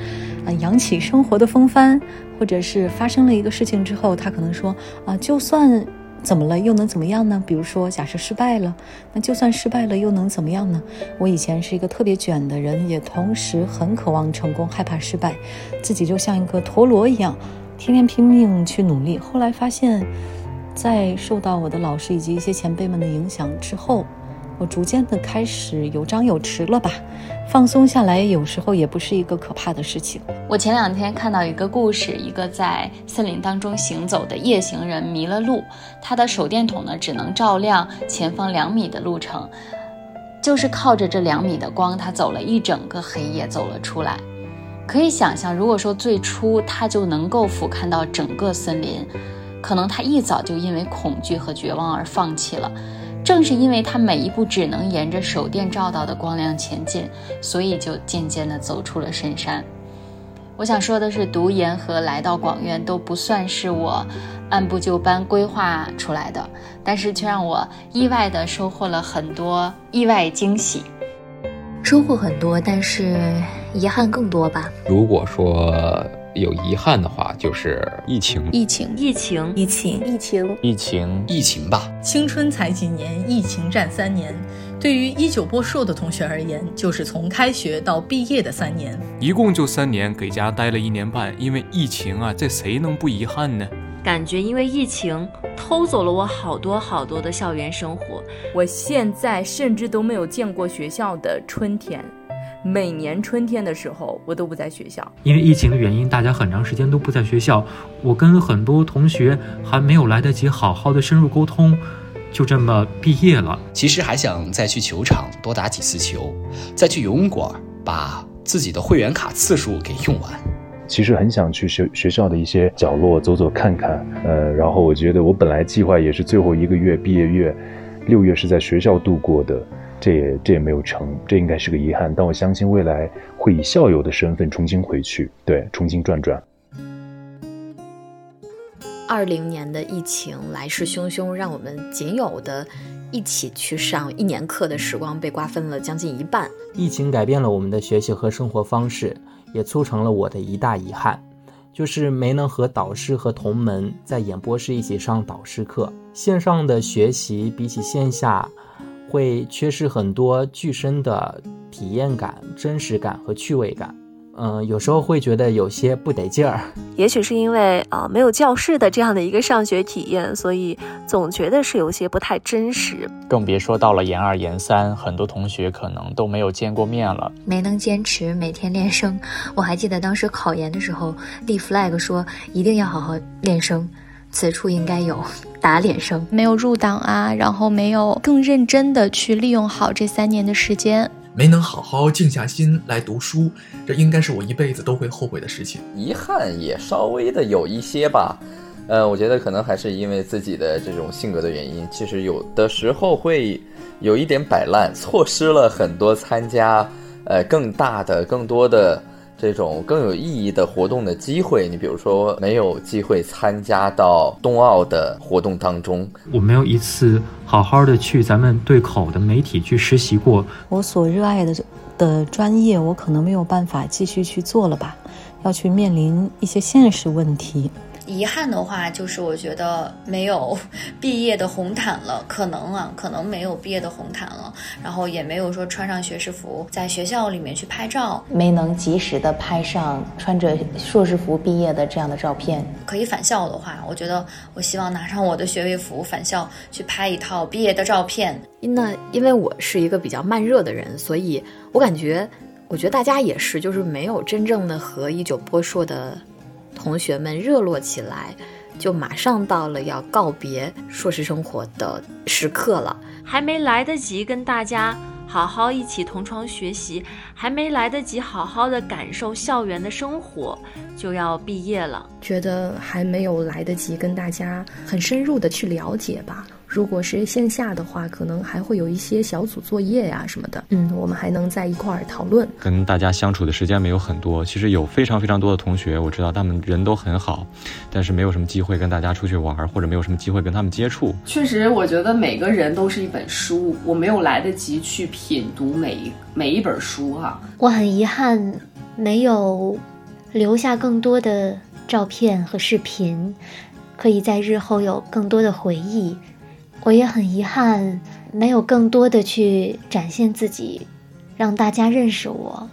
啊，扬起生活的风帆，或者是发生了一个事情之后，他可能说啊，就算。”怎么了又能怎么样呢？比如说，假设失败了，那就算失败了又能怎么样呢？我以前是一个特别卷的人，也同时很渴望成功，害怕失败，自己就像一个陀螺一样，天天拼命去努力。后来发现，在受到我的老师以及一些前辈们的影响之后。我逐渐的开始有张有弛了吧，放松下来，有时候也不是一个可怕的事情。我前两天看到一个故事，一个在森林当中行走的夜行人迷了路，他的手电筒呢只能照亮前方两米的路程，就是靠着这两米的光，他走了一整个黑夜走了出来。可以想象，如果说最初他就能够俯瞰到整个森林，可能他一早就因为恐惧和绝望而放弃了。正是因为他每一步只能沿着手电照到的光亮前进，所以就渐渐地走出了深山。我想说的是，读研和来到广院都不算是我按部就班规划出来的，但是却让我意外地收获了很多意外惊喜。收获很多，但是遗憾更多吧。如果说。有遗憾的话，就是疫情，疫情，疫情，疫情，疫情，疫情，疫情吧。青春才几年，疫情战三年。对于一九播硕的同学而言，就是从开学到毕业的三年。一共就三年，给家待了一年半。因为疫情啊，这谁能不遗憾呢？感觉因为疫情偷走了我好多好多的校园生活。我现在甚至都没有见过学校的春天。每年春天的时候，我都不在学校，因为疫情的原因，大家很长时间都不在学校。我跟很多同学还没有来得及好好的深入沟通，就这么毕业了。其实还想再去球场多打几次球，再去游泳馆把自己的会员卡次数给用完。其实很想去学学校的一些角落走走看看，呃，然后我觉得我本来计划也是最后一个月毕业月，六月是在学校度过的。这也这也没有成，这应该是个遗憾。但我相信未来会以校友的身份重新回去，对，重新转转。二零年的疫情来势汹汹，让我们仅有的一起去上一年课的时光被瓜分了将近一半。疫情改变了我们的学习和生活方式，也促成了我的一大遗憾，就是没能和导师和同门在演播室一起上导师课。线上的学习比起线下。会缺失很多具身的体验感、真实感和趣味感，嗯，有时候会觉得有些不得劲儿。[laughs] 也许是因为啊没有教室的这样的一个上学体验，所以总觉得是有些不太真实。更别说到了研二、研三，很多同学可能都没有见过面了，没能坚持每天练声。我还记得当时考研的时候立 flag 说一定要好好练声。此处应该有打脸声，没有入党啊，然后没有更认真的去利用好这三年的时间，没能好好静下心来读书，这应该是我一辈子都会后悔的事情。遗憾也稍微的有一些吧，呃，我觉得可能还是因为自己的这种性格的原因，其实有的时候会有一点摆烂，错失了很多参加呃更大的、更多的。这种更有意义的活动的机会，你比如说没有机会参加到冬奥的活动当中，我没有一次好好的去咱们对口的媒体去实习过。我所热爱的的专业，我可能没有办法继续去做了吧，要去面临一些现实问题。遗憾的话，就是我觉得没有 [laughs] 毕业的红毯了，可能啊，可能没有毕业的红毯了，然后也没有说穿上学士服在学校里面去拍照，没能及时的拍上穿着硕士服毕业的这样的照片。可以返校的话，我觉得我希望拿上我的学位服返校去拍一套毕业的照片。那因为我是一个比较慢热的人，所以我感觉，我觉得大家也是，就是没有真正的和一九波硕的。同学们热络起来，就马上到了要告别硕士生活的时刻了。还没来得及跟大家好好一起同窗学习，还没来得及好好的感受校园的生活，就要毕业了。觉得还没有来得及跟大家很深入的去了解吧。如果是线下的话，可能还会有一些小组作业呀什么的。嗯，我们还能在一块儿讨论。跟大家相处的时间没有很多，其实有非常非常多的同学，我知道他们人都很好，但是没有什么机会跟大家出去玩，或者没有什么机会跟他们接触。确实，我觉得每个人都是一本书，我没有来得及去品读每一每一本书哈。我很遗憾，没有留下更多的照片和视频，可以在日后有更多的回忆。我也很遗憾，没有更多的去展现自己，让大家认识我。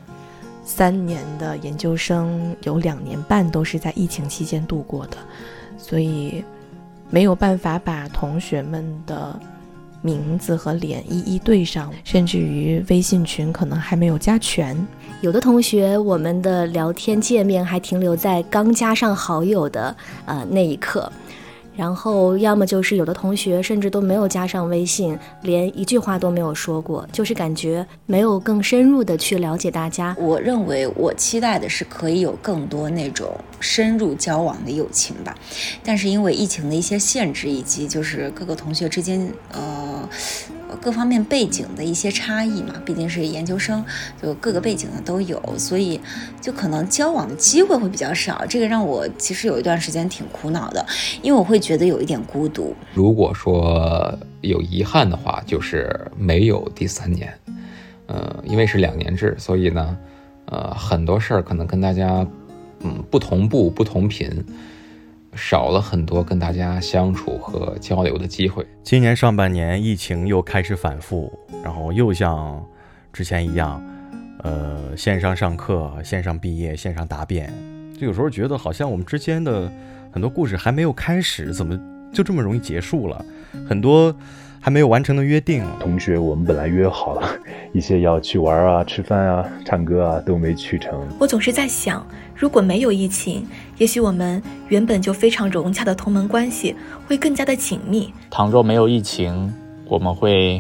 三年的研究生有两年半都是在疫情期间度过的，所以没有办法把同学们的名字和脸一一对上，甚至于微信群可能还没有加全。有的同学，我们的聊天界面还停留在刚加上好友的呃那一刻。然后，要么就是有的同学甚至都没有加上微信，连一句话都没有说过，就是感觉没有更深入的去了解大家。我认为，我期待的是可以有更多那种深入交往的友情吧，但是因为疫情的一些限制，以及就是各个同学之间，呃。各方面背景的一些差异嘛，毕竟是研究生，就各个背景的都有，所以就可能交往的机会会比较少。这个让我其实有一段时间挺苦恼的，因为我会觉得有一点孤独。如果说有遗憾的话，就是没有第三年。呃，因为是两年制，所以呢，呃，很多事儿可能跟大家，嗯，不同步、不同频。少了很多跟大家相处和交流的机会。今年上半年疫情又开始反复，然后又像之前一样，呃，线上上课、线上毕业、线上答辩，就有时候觉得好像我们之间的很多故事还没有开始，怎么就这么容易结束了？很多。还没有完成的约定，同学，我们本来约好了一些要去玩啊、吃饭啊、唱歌啊，都没去成。我总是在想，如果没有疫情，也许我们原本就非常融洽的同门关系会更加的紧密。倘若没有疫情，我们会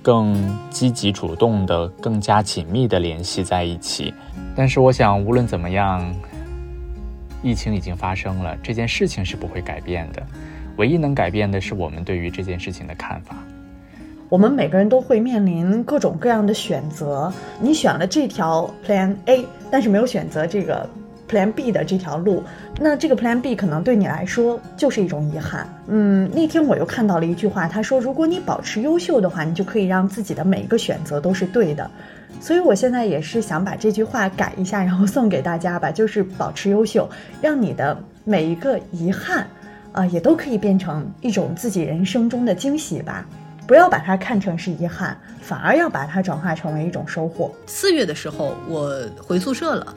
更积极主动的、更加紧密的联系在一起。但是，我想，无论怎么样，疫情已经发生了，这件事情是不会改变的。唯一能改变的是我们对于这件事情的看法。我们每个人都会面临各种各样的选择。你选了这条 Plan A，但是没有选择这个 Plan B 的这条路，那这个 Plan B 可能对你来说就是一种遗憾。嗯，那天我又看到了一句话，他说：“如果你保持优秀的话，你就可以让自己的每一个选择都是对的。”所以我现在也是想把这句话改一下，然后送给大家吧，就是保持优秀，让你的每一个遗憾。啊，也都可以变成一种自己人生中的惊喜吧，不要把它看成是遗憾，反而要把它转化成为一种收获。四月的时候，我回宿舍了，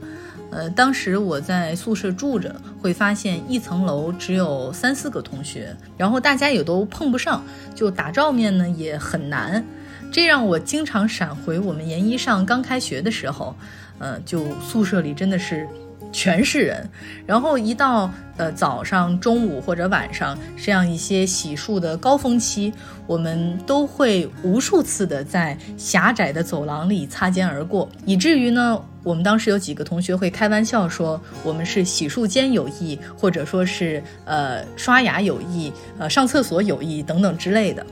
呃，当时我在宿舍住着，会发现一层楼只有三四个同学，然后大家也都碰不上，就打照面呢也很难，这让我经常闪回我们研一上刚开学的时候，呃，就宿舍里真的是。全是人，然后一到呃早上、中午或者晚上这样一些洗漱的高峰期，我们都会无数次的在狭窄的走廊里擦肩而过，以至于呢，我们当时有几个同学会开玩笑说我们是洗漱间友谊，或者说是呃刷牙友谊、呃上厕所有谊等等之类的。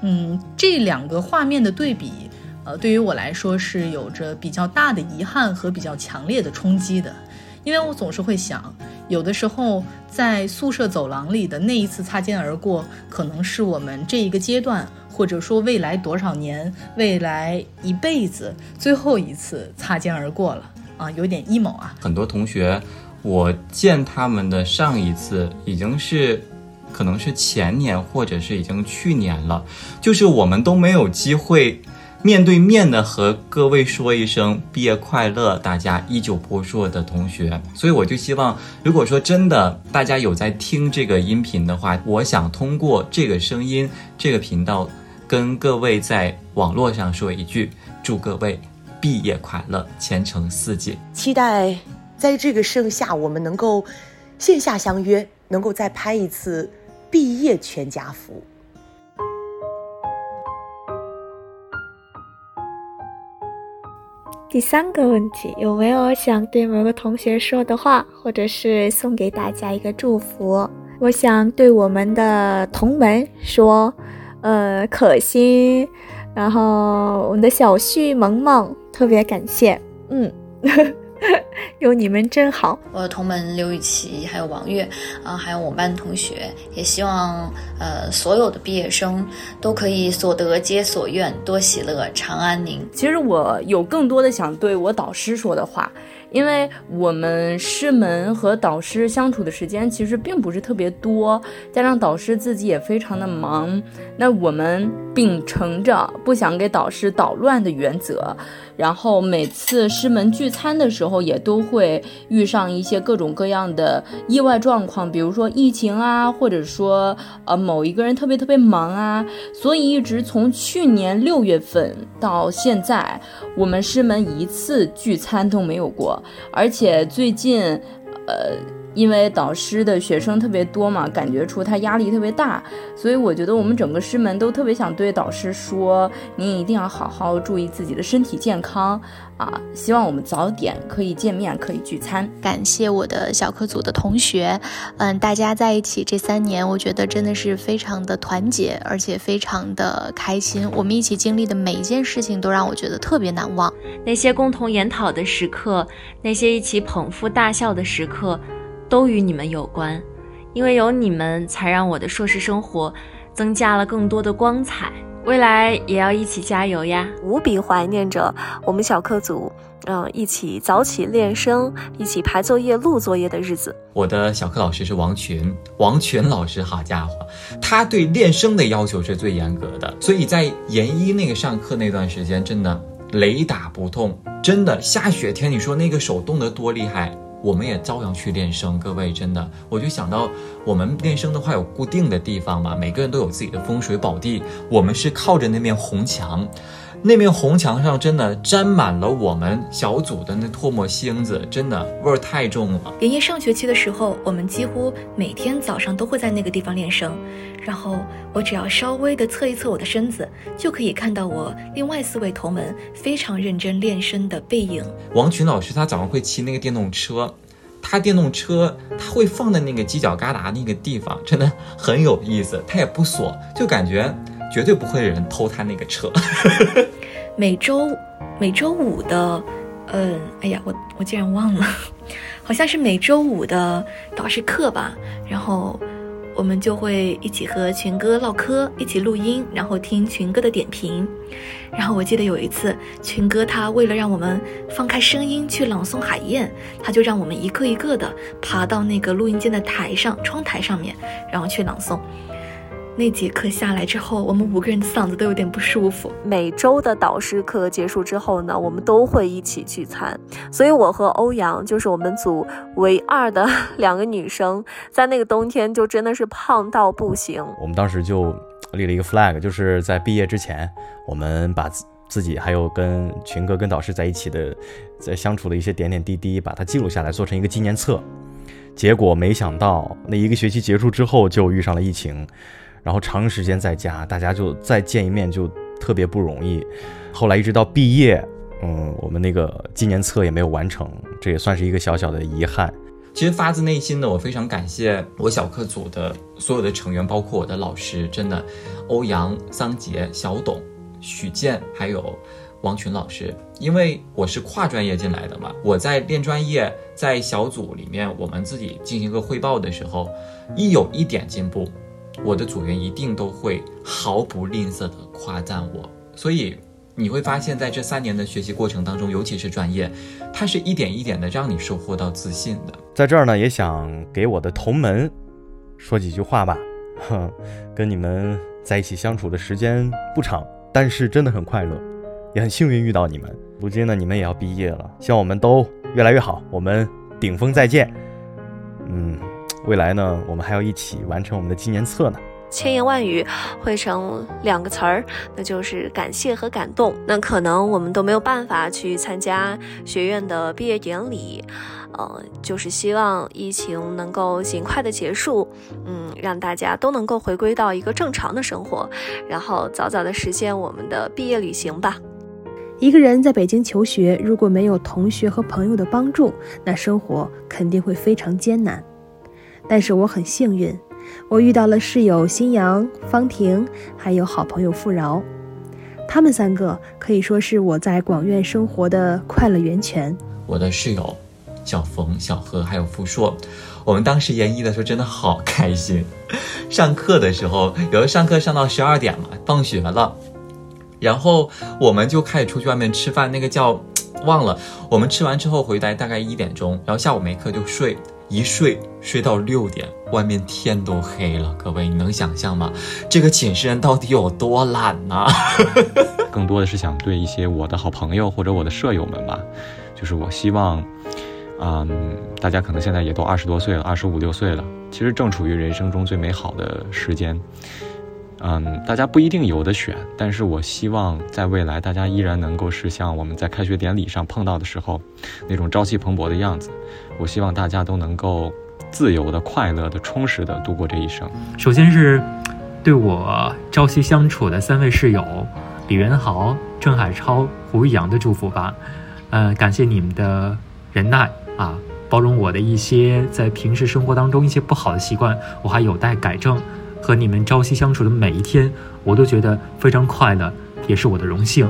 嗯，这两个画面的对比，呃，对于我来说是有着比较大的遗憾和比较强烈的冲击的。因为我总是会想，有的时候在宿舍走廊里的那一次擦肩而过，可能是我们这一个阶段，或者说未来多少年、未来一辈子最后一次擦肩而过了啊，有点 emo 啊。很多同学，我见他们的上一次已经是，可能是前年或者是已经去年了，就是我们都没有机会面对面的和各位说一声毕业快乐，大家依旧博硕的同学。所以我就希望，如果说真的大家有在听这个音频的话，我想通过这个声音这个频道，跟各位在网络上说一句，祝各位毕业快乐，前程似锦，期待。在这个盛夏，我们能够线下相约，能够再拍一次毕业全家福。第三个问题，有没有想对某个同学说的话，或者是送给大家一个祝福？我想对我们的同门说，呃，可心，然后我们的小旭、萌萌，特别感谢，嗯。[laughs] 有你们真好！我的同门刘雨琪，还有王悦，啊，还有我们班同学，也希望呃所有的毕业生都可以所得皆所愿，多喜乐，长安宁。其实我有更多的想对我导师说的话。因为我们师门和导师相处的时间其实并不是特别多，加上导师自己也非常的忙，那我们秉承着不想给导师捣乱的原则，然后每次师门聚餐的时候也都会遇上一些各种各样的意外状况，比如说疫情啊，或者说呃某一个人特别特别忙啊，所以一直从去年六月份到现在，我们师门一次聚餐都没有过。而且最近，呃，因为导师的学生特别多嘛，感觉出他压力特别大，所以我觉得我们整个师门都特别想对导师说，您一定要好好注意自己的身体健康。啊，希望我们早点可以见面，可以聚餐。感谢我的小课组的同学，嗯，大家在一起这三年，我觉得真的是非常的团结，而且非常的开心。我们一起经历的每一件事情，都让我觉得特别难忘。那些共同研讨的时刻，那些一起捧腹大笑的时刻，都与你们有关。因为有你们，才让我的硕士生活增加了更多的光彩。未来也要一起加油呀！无比怀念着我们小课组，嗯，一起早起练声，一起排作业、录作业的日子。我的小课老师是王群，王群老师，好家伙，他对练声的要求是最严格的，所以在研一那个上课那段时间，真的雷打不动，真的下雪天，你说那个手冻得多厉害。我们也照样去练声，各位真的，我就想到我们练声的话有固定的地方嘛，每个人都有自己的风水宝地。我们是靠着那面红墙，那面红墙上真的沾满了我们小组的那唾沫星子，真的味儿太重了。连夜上学期的时候，我们几乎每天早上都会在那个地方练声，然后我只要稍微的侧一侧我的身子，就可以看到我另外四位同门非常认真练声的背影。王群老师他早上会骑那个电动车。他电动车他会放在那个犄角旮旯那个地方，真的很有意思。他也不锁，就感觉绝对不会有人偷他那个车。每周每周五的，嗯，哎呀，我我竟然忘了，[laughs] 好像是每周五的导师课吧，然后。我们就会一起和群哥唠嗑，一起录音，然后听群哥的点评。然后我记得有一次，群哥他为了让我们放开声音去朗诵海燕，他就让我们一个一个的爬到那个录音间的台上、窗台上面，然后去朗诵。那节课下来之后，我们五个人的嗓子都有点不舒服。每周的导师课结束之后呢，我们都会一起聚餐。所以我和欧阳就是我们组唯二的 [laughs] 两个女生，在那个冬天就真的是胖到不行。我们当时就立了一个 flag，就是在毕业之前，我们把自己还有跟群哥、跟导师在一起的，在相处的一些点点滴滴，把它记录下来，做成一个纪念册。结果没想到，那一个学期结束之后，就遇上了疫情。然后长时间在家，大家就再见一面就特别不容易。后来一直到毕业，嗯，我们那个纪念册也没有完成，这也算是一个小小的遗憾。其实发自内心的，我非常感谢我小课组的所有的成员，包括我的老师，真的，欧阳、桑杰、小董、许健，还有王群老师，因为我是跨专业进来的嘛，我在练专业，在小组里面，我们自己进行一个汇报的时候，一有一点进步。我的组员一定都会毫不吝啬的夸赞我，所以你会发现在这三年的学习过程当中，尤其是专业，它是一点一点的让你收获到自信的。在这儿呢，也想给我的同门说几句话吧。哼，[laughs] 跟你们在一起相处的时间不长，但是真的很快乐，也很幸运遇到你们。如今呢，你们也要毕业了，希望我们都越来越好，我们顶峰再见。嗯，未来呢，我们还要一起完成我们的纪念册呢。千言万语汇成两个词儿，那就是感谢和感动。那可能我们都没有办法去参加学院的毕业典礼，呃，就是希望疫情能够尽快的结束，嗯，让大家都能够回归到一个正常的生活，然后早早的实现我们的毕业旅行吧。一个人在北京求学，如果没有同学和朋友的帮助，那生活肯定会非常艰难。但是我很幸运。我遇到了室友新阳、方婷，还有好朋友富饶，他们三个可以说是我在广院生活的快乐源泉。我的室友小冯、小何还有富硕，我们当时研一的时候真的好开心。上课的时候，有的上课上到十二点嘛，放学了，然后我们就开始出去外面吃饭，那个叫忘了。我们吃完之后回来大概一点钟，然后下午没课就睡。一睡睡到六点，外面天都黑了。各位，你能想象吗？这个寝室人到底有多懒呢？[laughs] 更多的是想对一些我的好朋友或者我的舍友们吧，就是我希望，嗯，大家可能现在也都二十多岁了，二十五六岁了，其实正处于人生中最美好的时间。嗯，大家不一定有的选，但是我希望在未来，大家依然能够是像我们在开学典礼上碰到的时候，那种朝气蓬勃的样子。我希望大家都能够自由的、快乐的、充实的度过这一生。首先是对我朝夕相处的三位室友李元豪、郑海超、胡玉阳的祝福吧。呃，感谢你们的忍耐啊，包容我的一些在平时生活当中一些不好的习惯，我还有待改正。和你们朝夕相处的每一天，我都觉得非常快乐，也是我的荣幸。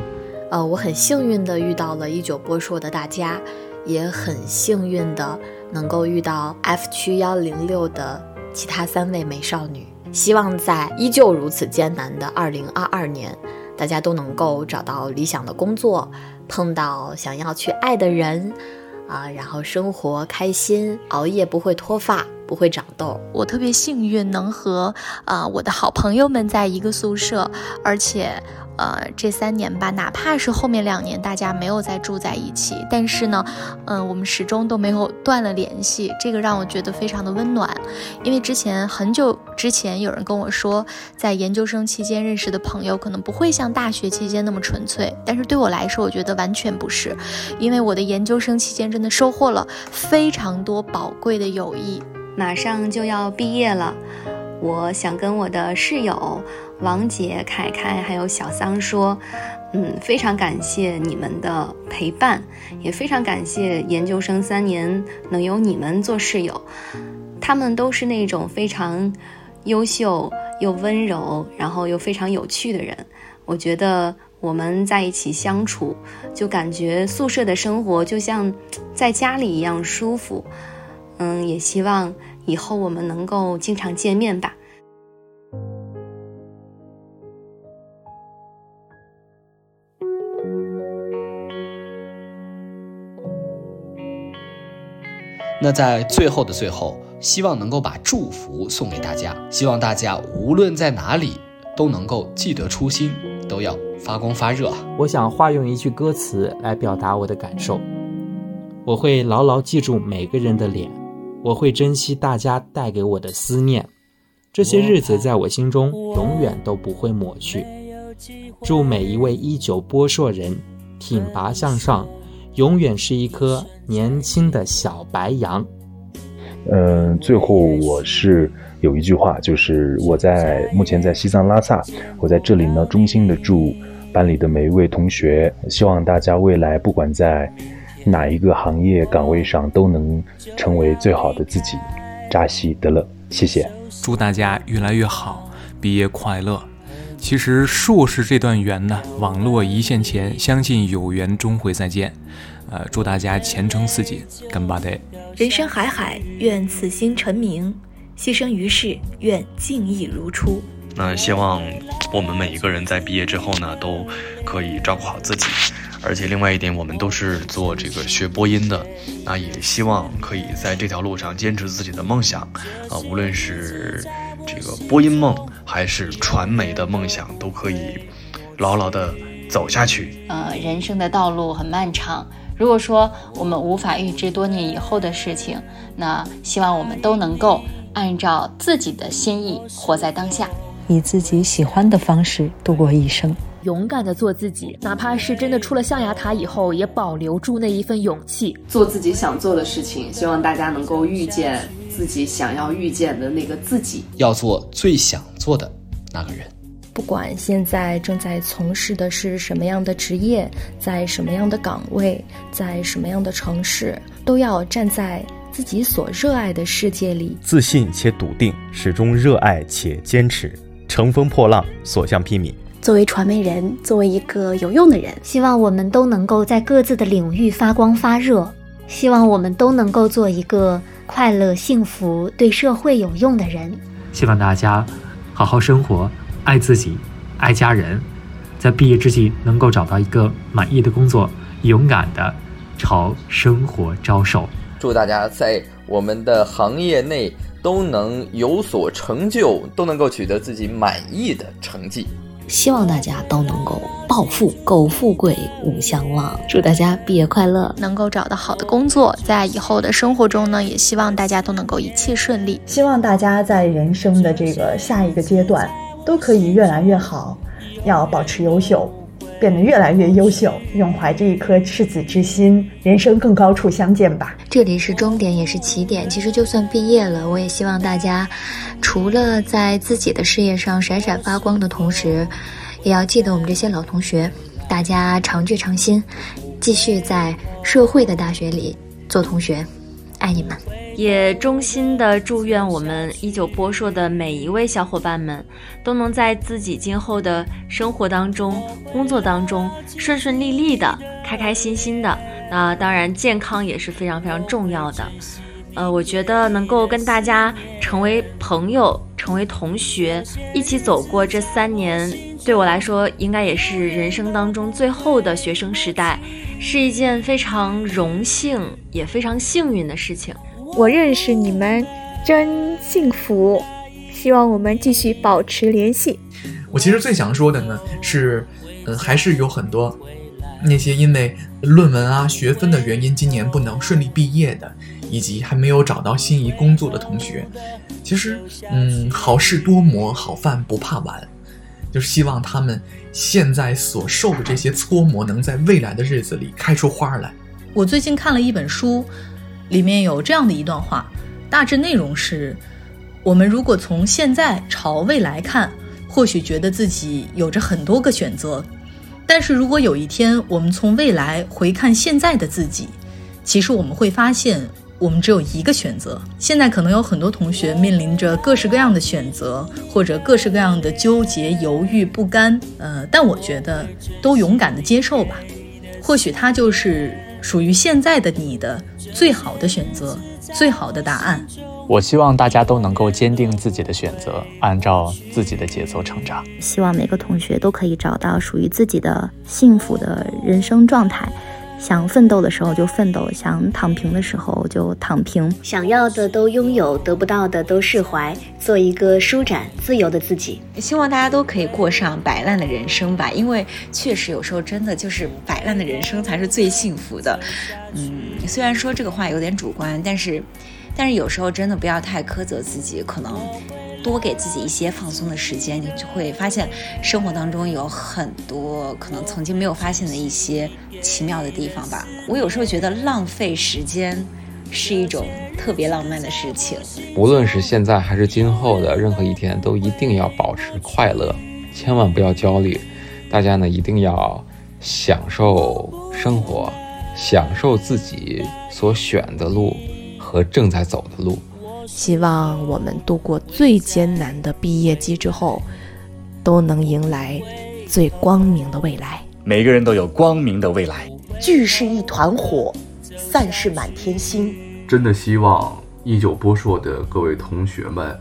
呃，我很幸运的遇到了一九播硕的大家，也很幸运的能够遇到 F 区幺零六的其他三位美少女。希望在依旧如此艰难的二零二二年，大家都能够找到理想的工作，碰到想要去爱的人，啊，然后生活开心，熬夜不会脱发。不会长痘。我特别幸运能和啊我的好朋友们在一个宿舍，而且。呃，这三年吧，哪怕是后面两年大家没有再住在一起，但是呢，嗯，我们始终都没有断了联系，这个让我觉得非常的温暖。因为之前很久之前有人跟我说，在研究生期间认识的朋友可能不会像大学期间那么纯粹，但是对我来说，我觉得完全不是，因为我的研究生期间真的收获了非常多宝贵的友谊。马上就要毕业了，我想跟我的室友。王姐、凯凯还有小桑说：“嗯，非常感谢你们的陪伴，也非常感谢研究生三年能有你们做室友。他们都是那种非常优秀又温柔，然后又非常有趣的人。我觉得我们在一起相处，就感觉宿舍的生活就像在家里一样舒服。嗯，也希望以后我们能够经常见面吧。”那在最后的最后，希望能够把祝福送给大家，希望大家无论在哪里都能够记得初心，都要发光发热。我想化用一句歌词来表达我的感受：我会牢牢记住每个人的脸，我会珍惜大家带给我的思念，这些日子在我心中永远都不会抹去。祝每一位一九波硕人挺拔向上。永远是一颗年轻的小白杨。嗯，最后我是有一句话，就是我在目前在西藏拉萨，我在这里呢，衷心的祝班里的每一位同学，希望大家未来不管在哪一个行业岗位上，都能成为最好的自己。扎西德勒，谢谢。祝大家越来越好，毕业快乐。其实硕士这段缘呢，网络一线前，相信有缘终会再见。呃，祝大家前程似锦，干巴得。人生海海，愿此心成名；牺牲于世，愿敬意如初。那希望我们每一个人在毕业之后呢，都可以照顾好自己，而且另外一点，我们都是做这个学播音的，那也希望可以在这条路上坚持自己的梦想，啊，无论是这个播音梦还是传媒的梦想，都可以牢牢的走下去。呃，人生的道路很漫长。如果说我们无法预知多年以后的事情，那希望我们都能够按照自己的心意活在当下，以自己喜欢的方式度过一生，勇敢的做自己，哪怕是真的出了象牙塔以后，也保留住那一份勇气，做自己想做的事情。希望大家能够遇见自己想要遇见的那个自己，要做最想做的那个人。不管现在正在从事的是什么样的职业，在什么样的岗位，在什么样的城市，都要站在自己所热爱的世界里，自信且笃定，始终热爱且坚持，乘风破浪，所向披靡。作为传媒人，作为一个有用的人，希望我们都能够在各自的领域发光发热，希望我们都能够做一个快乐、幸福、对社会有用的人。希望大家好好生活。爱自己，爱家人，在毕业之际能够找到一个满意的工作，勇敢的朝生活招手。祝大家在我们的行业内都能有所成就，都能够取得自己满意的成绩。希望大家都能够暴富，苟富贵勿相忘。祝大家毕业快乐，能够找到好的工作，在以后的生活中呢，也希望大家都能够一切顺利。希望大家在人生的这个下一个阶段。都可以越来越好，要保持优秀，变得越来越优秀，永怀着一颗赤子之心，人生更高处相见吧。这里是终点，也是起点。其实就算毕业了，我也希望大家，除了在自己的事业上闪闪发光的同时，也要记得我们这些老同学，大家常聚常新，继续在社会的大学里做同学，爱你们。也衷心的祝愿我们一九播硕的每一位小伙伴们，都能在自己今后的生活当中、工作当中顺顺利利的、开开心心的。那当然，健康也是非常非常重要的。呃，我觉得能够跟大家成为朋友、成为同学，一起走过这三年，对我来说，应该也是人生当中最后的学生时代，是一件非常荣幸也非常幸运的事情。我认识你们，真幸福。希望我们继续保持联系。我其实最想说的呢，是，呃，还是有很多那些因为论文啊、学分的原因，今年不能顺利毕业的，以及还没有找到心仪工作的同学。其实，嗯，好事多磨，好饭不怕晚，就是希望他们现在所受的这些搓磨，能在未来的日子里开出花来。我最近看了一本书。里面有这样的一段话，大致内容是：我们如果从现在朝未来看，或许觉得自己有着很多个选择；但是如果有一天我们从未来回看现在的自己，其实我们会发现，我们只有一个选择。现在可能有很多同学面临着各式各样的选择，或者各式各样的纠结、犹豫、不甘。呃，但我觉得都勇敢的接受吧，或许它就是。属于现在的你的最好的选择，最好的答案。我希望大家都能够坚定自己的选择，按照自己的节奏成长。希望每个同学都可以找到属于自己的幸福的人生状态。想奋斗的时候就奋斗，想躺平的时候就躺平。想要的都拥有，得不到的都释怀，做一个舒展自由的自己。希望大家都可以过上摆烂的人生吧，因为确实有时候真的就是摆烂的人生才是最幸福的。嗯，虽然说这个话有点主观，但是，但是有时候真的不要太苛责自己，可能。多给自己一些放松的时间，你就会发现生活当中有很多可能曾经没有发现的一些奇妙的地方吧。我有时候觉得浪费时间是一种特别浪漫的事情。无论是现在还是今后的任何一天，都一定要保持快乐，千万不要焦虑。大家呢一定要享受生活，享受自己所选的路和正在走的路。希望我们度过最艰难的毕业季之后，都能迎来最光明的未来。每个人都有光明的未来。聚是一团火，散是满天星。真的希望一九波硕的各位同学们，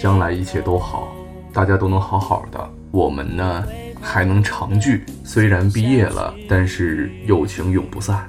将来一切都好，大家都能好好的。我们呢，还能常聚。虽然毕业了，但是友情永不散。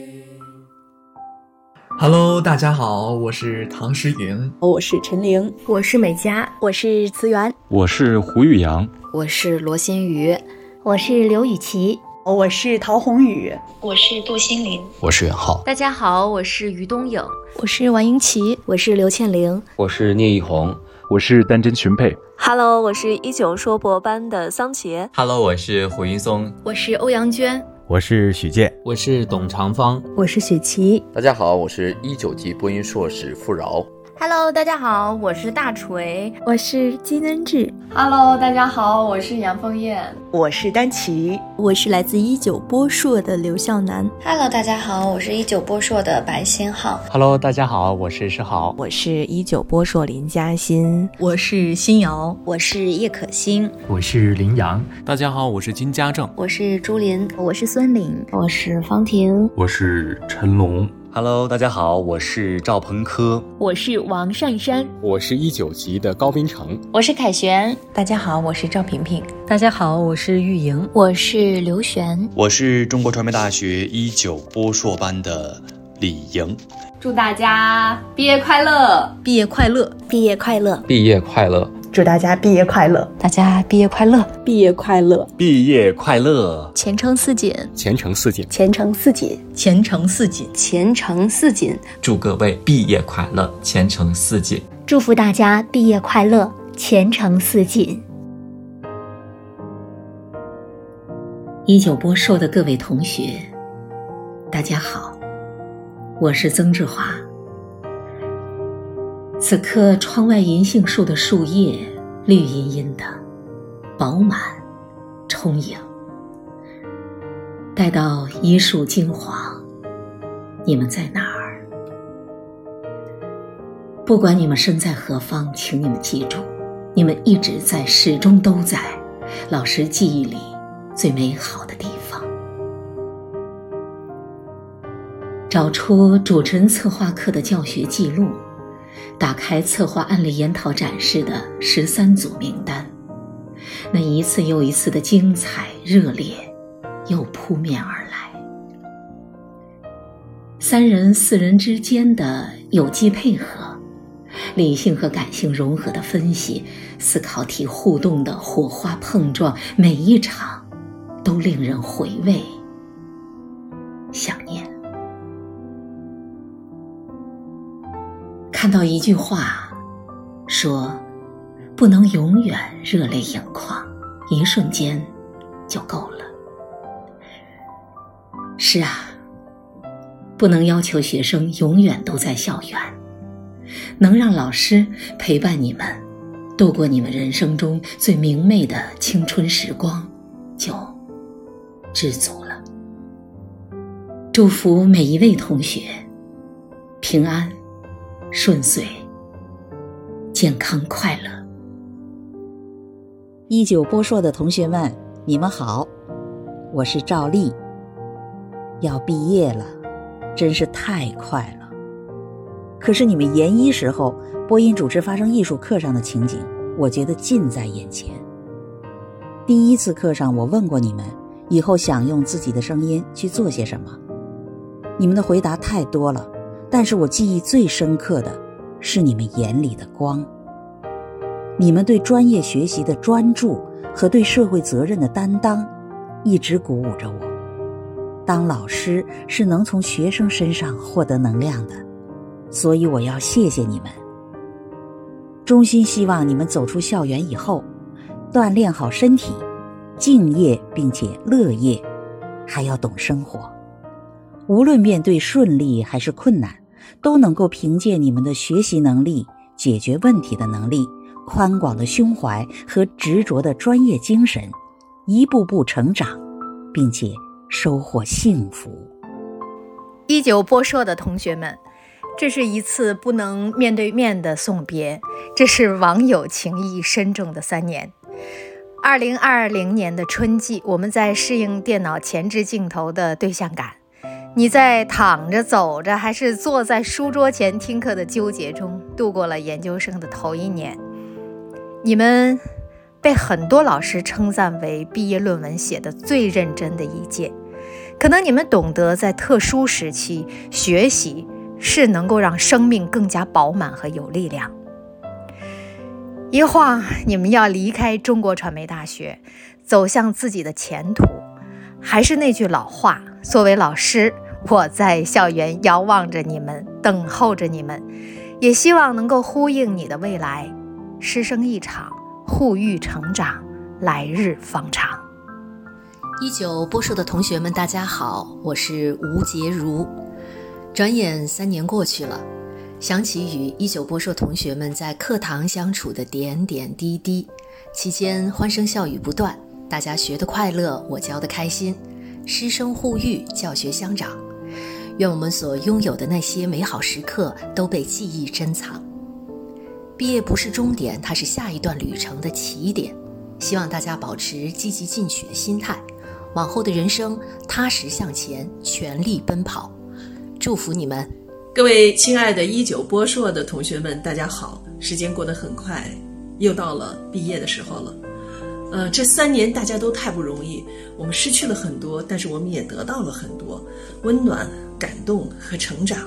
？Hello，大家好，我是唐诗莹，我是陈玲，我是美嘉，我是慈源，我是胡宇阳，我是罗新宇，我是刘雨琪。我是陶宏宇，我是杜心凌，我是袁浩。大家好，我是于东颖，我是王英奇，我是刘倩玲，我是聂艺红，我是丹真群佩。Hello，我是一九硕博班的桑杰。Hello，我是胡云松，我是欧阳娟，我是许健，我是董长芳，我是雪琪。大家好，我是一九级播音硕士付饶。Hello，大家好，我是大锤，我是金恩智。Hello，大家好，我是杨凤燕，我是丹琪，我是来自一九波硕的刘笑楠。Hello，大家好，我是一九波硕的白新浩。Hello，大家好，我是诗豪，我是一九波硕林嘉欣，我是新瑶，我是叶可欣，我是林阳。大家好，我是金家正，我是朱琳，我是孙岭，我是方婷，我是陈龙。Hello，大家好，我是赵鹏科，我是王善山，我是一九级的高斌成，我是凯旋，大家好，我是赵萍萍，大家好，我是玉莹，我是刘璇，我是中国传媒大学一九播硕班的李莹，祝大家毕业快乐，毕业快乐，毕业快乐，毕业快乐。祝大家毕业快乐！大家毕业快乐！毕业快乐！毕业快乐！前程似锦！前程似锦！前程似锦！前程似锦！前程似锦！祝各位毕业快乐，前程似锦！祝福大家毕业快乐，前程似锦！一九波硕的各位同学，大家好，我是曾志华。此刻，窗外银杏树的树叶绿茵茵的，饱满充盈。待到一树金黄，你们在哪儿？不管你们身在何方，请你们记住，你们一直在，始终都在老师记忆里最美好的地方。找出主持人策划课的教学记录。打开策划案例研讨展示的十三组名单，那一次又一次的精彩热烈又扑面而来。三人、四人之间的有机配合，理性和感性融合的分析，思考题互动的火花碰撞，每一场都令人回味、想念。看到一句话，说：“不能永远热泪盈眶，一瞬间就够了。”是啊，不能要求学生永远都在校园，能让老师陪伴你们度过你们人生中最明媚的青春时光，就知足了。祝福每一位同学平安。顺遂，健康快乐。一九播硕的同学们，你们好，我是赵丽。要毕业了，真是太快了。可是你们研一时候播音主持发生艺术课上的情景，我觉得近在眼前。第一次课上，我问过你们，以后想用自己的声音去做些什么？你们的回答太多了。但是我记忆最深刻的是你们眼里的光，你们对专业学习的专注和对社会责任的担当，一直鼓舞着我。当老师是能从学生身上获得能量的，所以我要谢谢你们。衷心希望你们走出校园以后，锻炼好身体，敬业并且乐业，还要懂生活。无论面对顺利还是困难。都能够凭借你们的学习能力、解决问题的能力、宽广的胸怀和执着的专业精神，一步步成长，并且收获幸福。一九播硕的同学们，这是一次不能面对面的送别，这是网友情谊深重的三年。二零二零年的春季，我们在适应电脑前置镜头的对象感，你在躺着、走着，还是坐在书桌前听课的纠结中度过了研究生的头一年。你们被很多老师称赞为毕业论文写的最认真的一届。可能你们懂得，在特殊时期学习是能够让生命更加饱满和有力量。一晃，你们要离开中国传媒大学，走向自己的前途。还是那句老话，作为老师，我在校园遥望着你们，等候着你们，也希望能够呼应你的未来。师生一场，互育成长，来日方长。一九播硕的同学们，大家好，我是吴洁如。转眼三年过去了，想起与一九播硕同学们在课堂相处的点点滴滴，期间欢声笑语不断，大家学得快乐，我教得开心，师生互育，教学相长。愿我们所拥有的那些美好时刻都被记忆珍藏。毕业不是终点，它是下一段旅程的起点。希望大家保持积极进取的心态。往后的人生，踏实向前，全力奔跑。祝福你们，各位亲爱的一九播硕的同学们，大家好！时间过得很快，又到了毕业的时候了。呃，这三年大家都太不容易，我们失去了很多，但是我们也得到了很多温暖、感动和成长。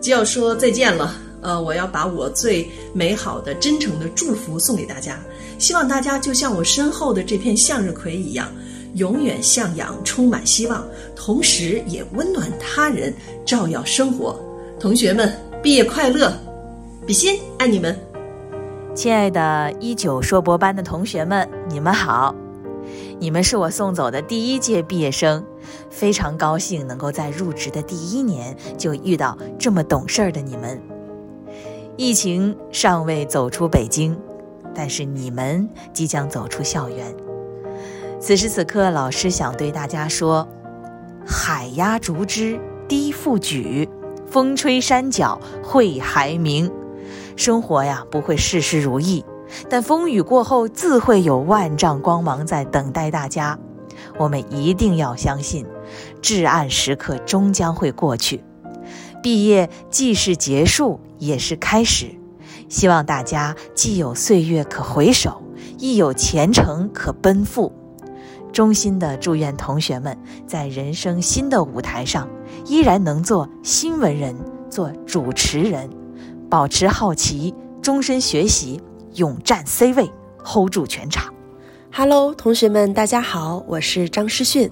就要说再见了，呃，我要把我最美好的、真诚的祝福送给大家，希望大家就像我身后的这片向日葵一样。永远向阳，充满希望，同时也温暖他人，照耀生活。同学们，毕业快乐！比心，爱你们！亲爱的一九硕博班的同学们，你们好！你们是我送走的第一届毕业生，非常高兴能够在入职的第一年就遇到这么懂事儿的你们。疫情尚未走出北京，但是你们即将走出校园。此时此刻，老师想对大家说：“海压竹枝低复举，风吹山脚会还鸣。生活呀，不会事事如意，但风雨过后自会有万丈光芒在等待大家。我们一定要相信，至暗时刻终将会过去。毕业既是结束，也是开始。希望大家既有岁月可回首，亦有前程可奔赴。”衷心的祝愿同学们在人生新的舞台上，依然能做新闻人，做主持人，保持好奇，终身学习，勇占 C 位，hold 住全场。Hello，同学们，大家好，我是张诗训。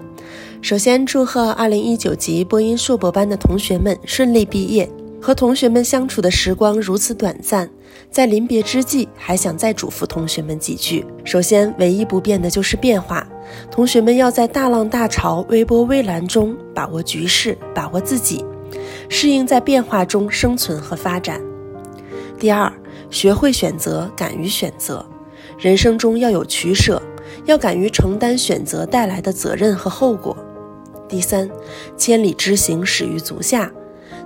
首先祝贺2019级播音硕博班的同学们顺利毕业。和同学们相处的时光如此短暂，在临别之际，还想再嘱咐同学们几句。首先，唯一不变的就是变化。同学们要在大浪大潮、微波微澜中把握局势，把握自己，适应在变化中生存和发展。第二，学会选择，敢于选择。人生中要有取舍，要敢于承担选择带来的责任和后果。第三，千里之行，始于足下。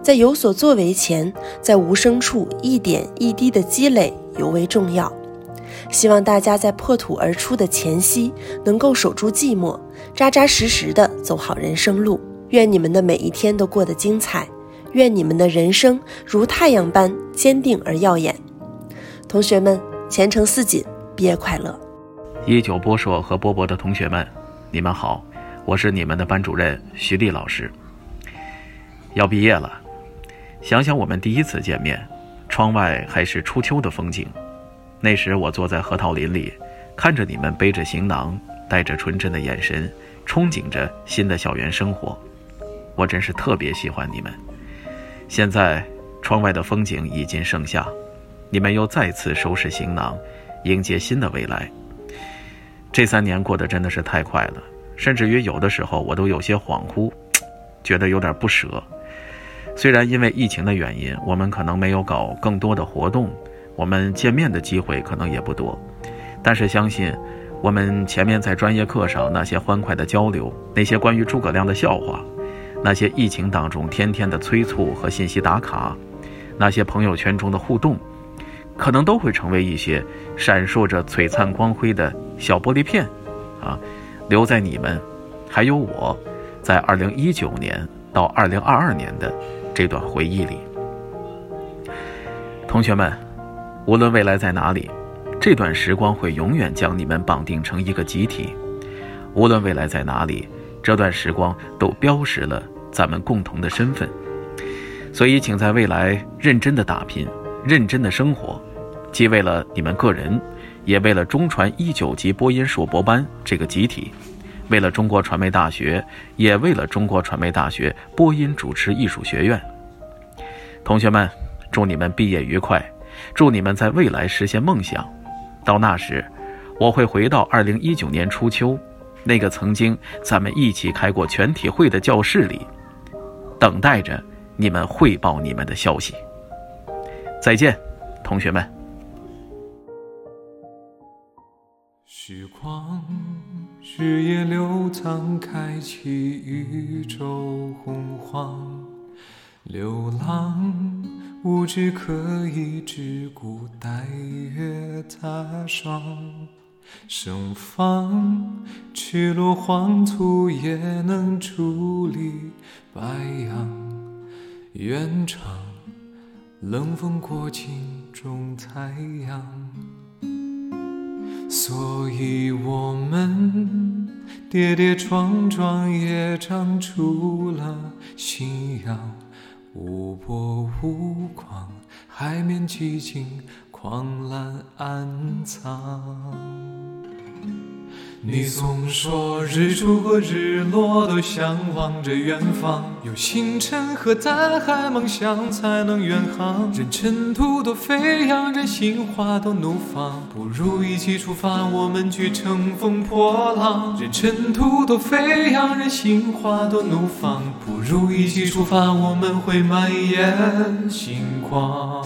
在有所作为前，在无声处一点一滴的积累尤为重要。希望大家在破土而出的前夕，能够守住寂寞，扎扎实实的走好人生路。愿你们的每一天都过得精彩，愿你们的人生如太阳般坚定而耀眼。同学们，前程似锦，毕业快乐！一九波硕和波博的同学们，你们好，我是你们的班主任徐丽老师。要毕业了。想想我们第一次见面，窗外还是初秋的风景。那时我坐在核桃林里，看着你们背着行囊，带着纯真的眼神，憧憬着新的校园生活。我真是特别喜欢你们。现在窗外的风景已经盛夏，你们又再次收拾行囊，迎接新的未来。这三年过得真的是太快了，甚至于有的时候我都有些恍惚，[tsk] 觉得有点不舍。虽然因为疫情的原因，我们可能没有搞更多的活动，我们见面的机会可能也不多，但是相信，我们前面在专业课上那些欢快的交流，那些关于诸葛亮的笑话，那些疫情当中天天的催促和信息打卡，那些朋友圈中的互动，可能都会成为一些闪烁着璀璨光辉的小玻璃片，啊，留在你们，还有我，在二零一九年到二零二二年的这段回忆里。同学们，无论未来在哪里，这段时光会永远将你们绑定成一个集体。无论未来在哪里，这段时光都标识了咱们共同的身份。所以，请在未来认真的打拼，认真的生活，既为了你们个人，也为了中传一九级播音硕博班这个集体，为了中国传媒大学，也为了中国传媒大学播音主持艺术学院。同学们。祝你们毕业愉快，祝你们在未来实现梦想。到那时，我会回到二零一九年初秋，那个曾经咱们一起开过全体会的教室里，等待着你们汇报你们的消息。再见，同学们。时光，日夜流淌，开启宇宙洪荒，流浪。无知可以只顾待月踏霜，盛放赤裸黄土也能矗立白杨。愿长冷风过境种太阳，所以我们跌跌撞撞也长出了信仰。无波无光，海面寂静，狂澜暗藏。你总说日出和日落都向往着远方，有星辰和大海，梦想才能远航。任尘土都飞扬，任心花都怒放，不如一起出发，我们去乘风破浪。任尘土都飞扬，任心花都怒放，不如一起出发，我们会满眼星光。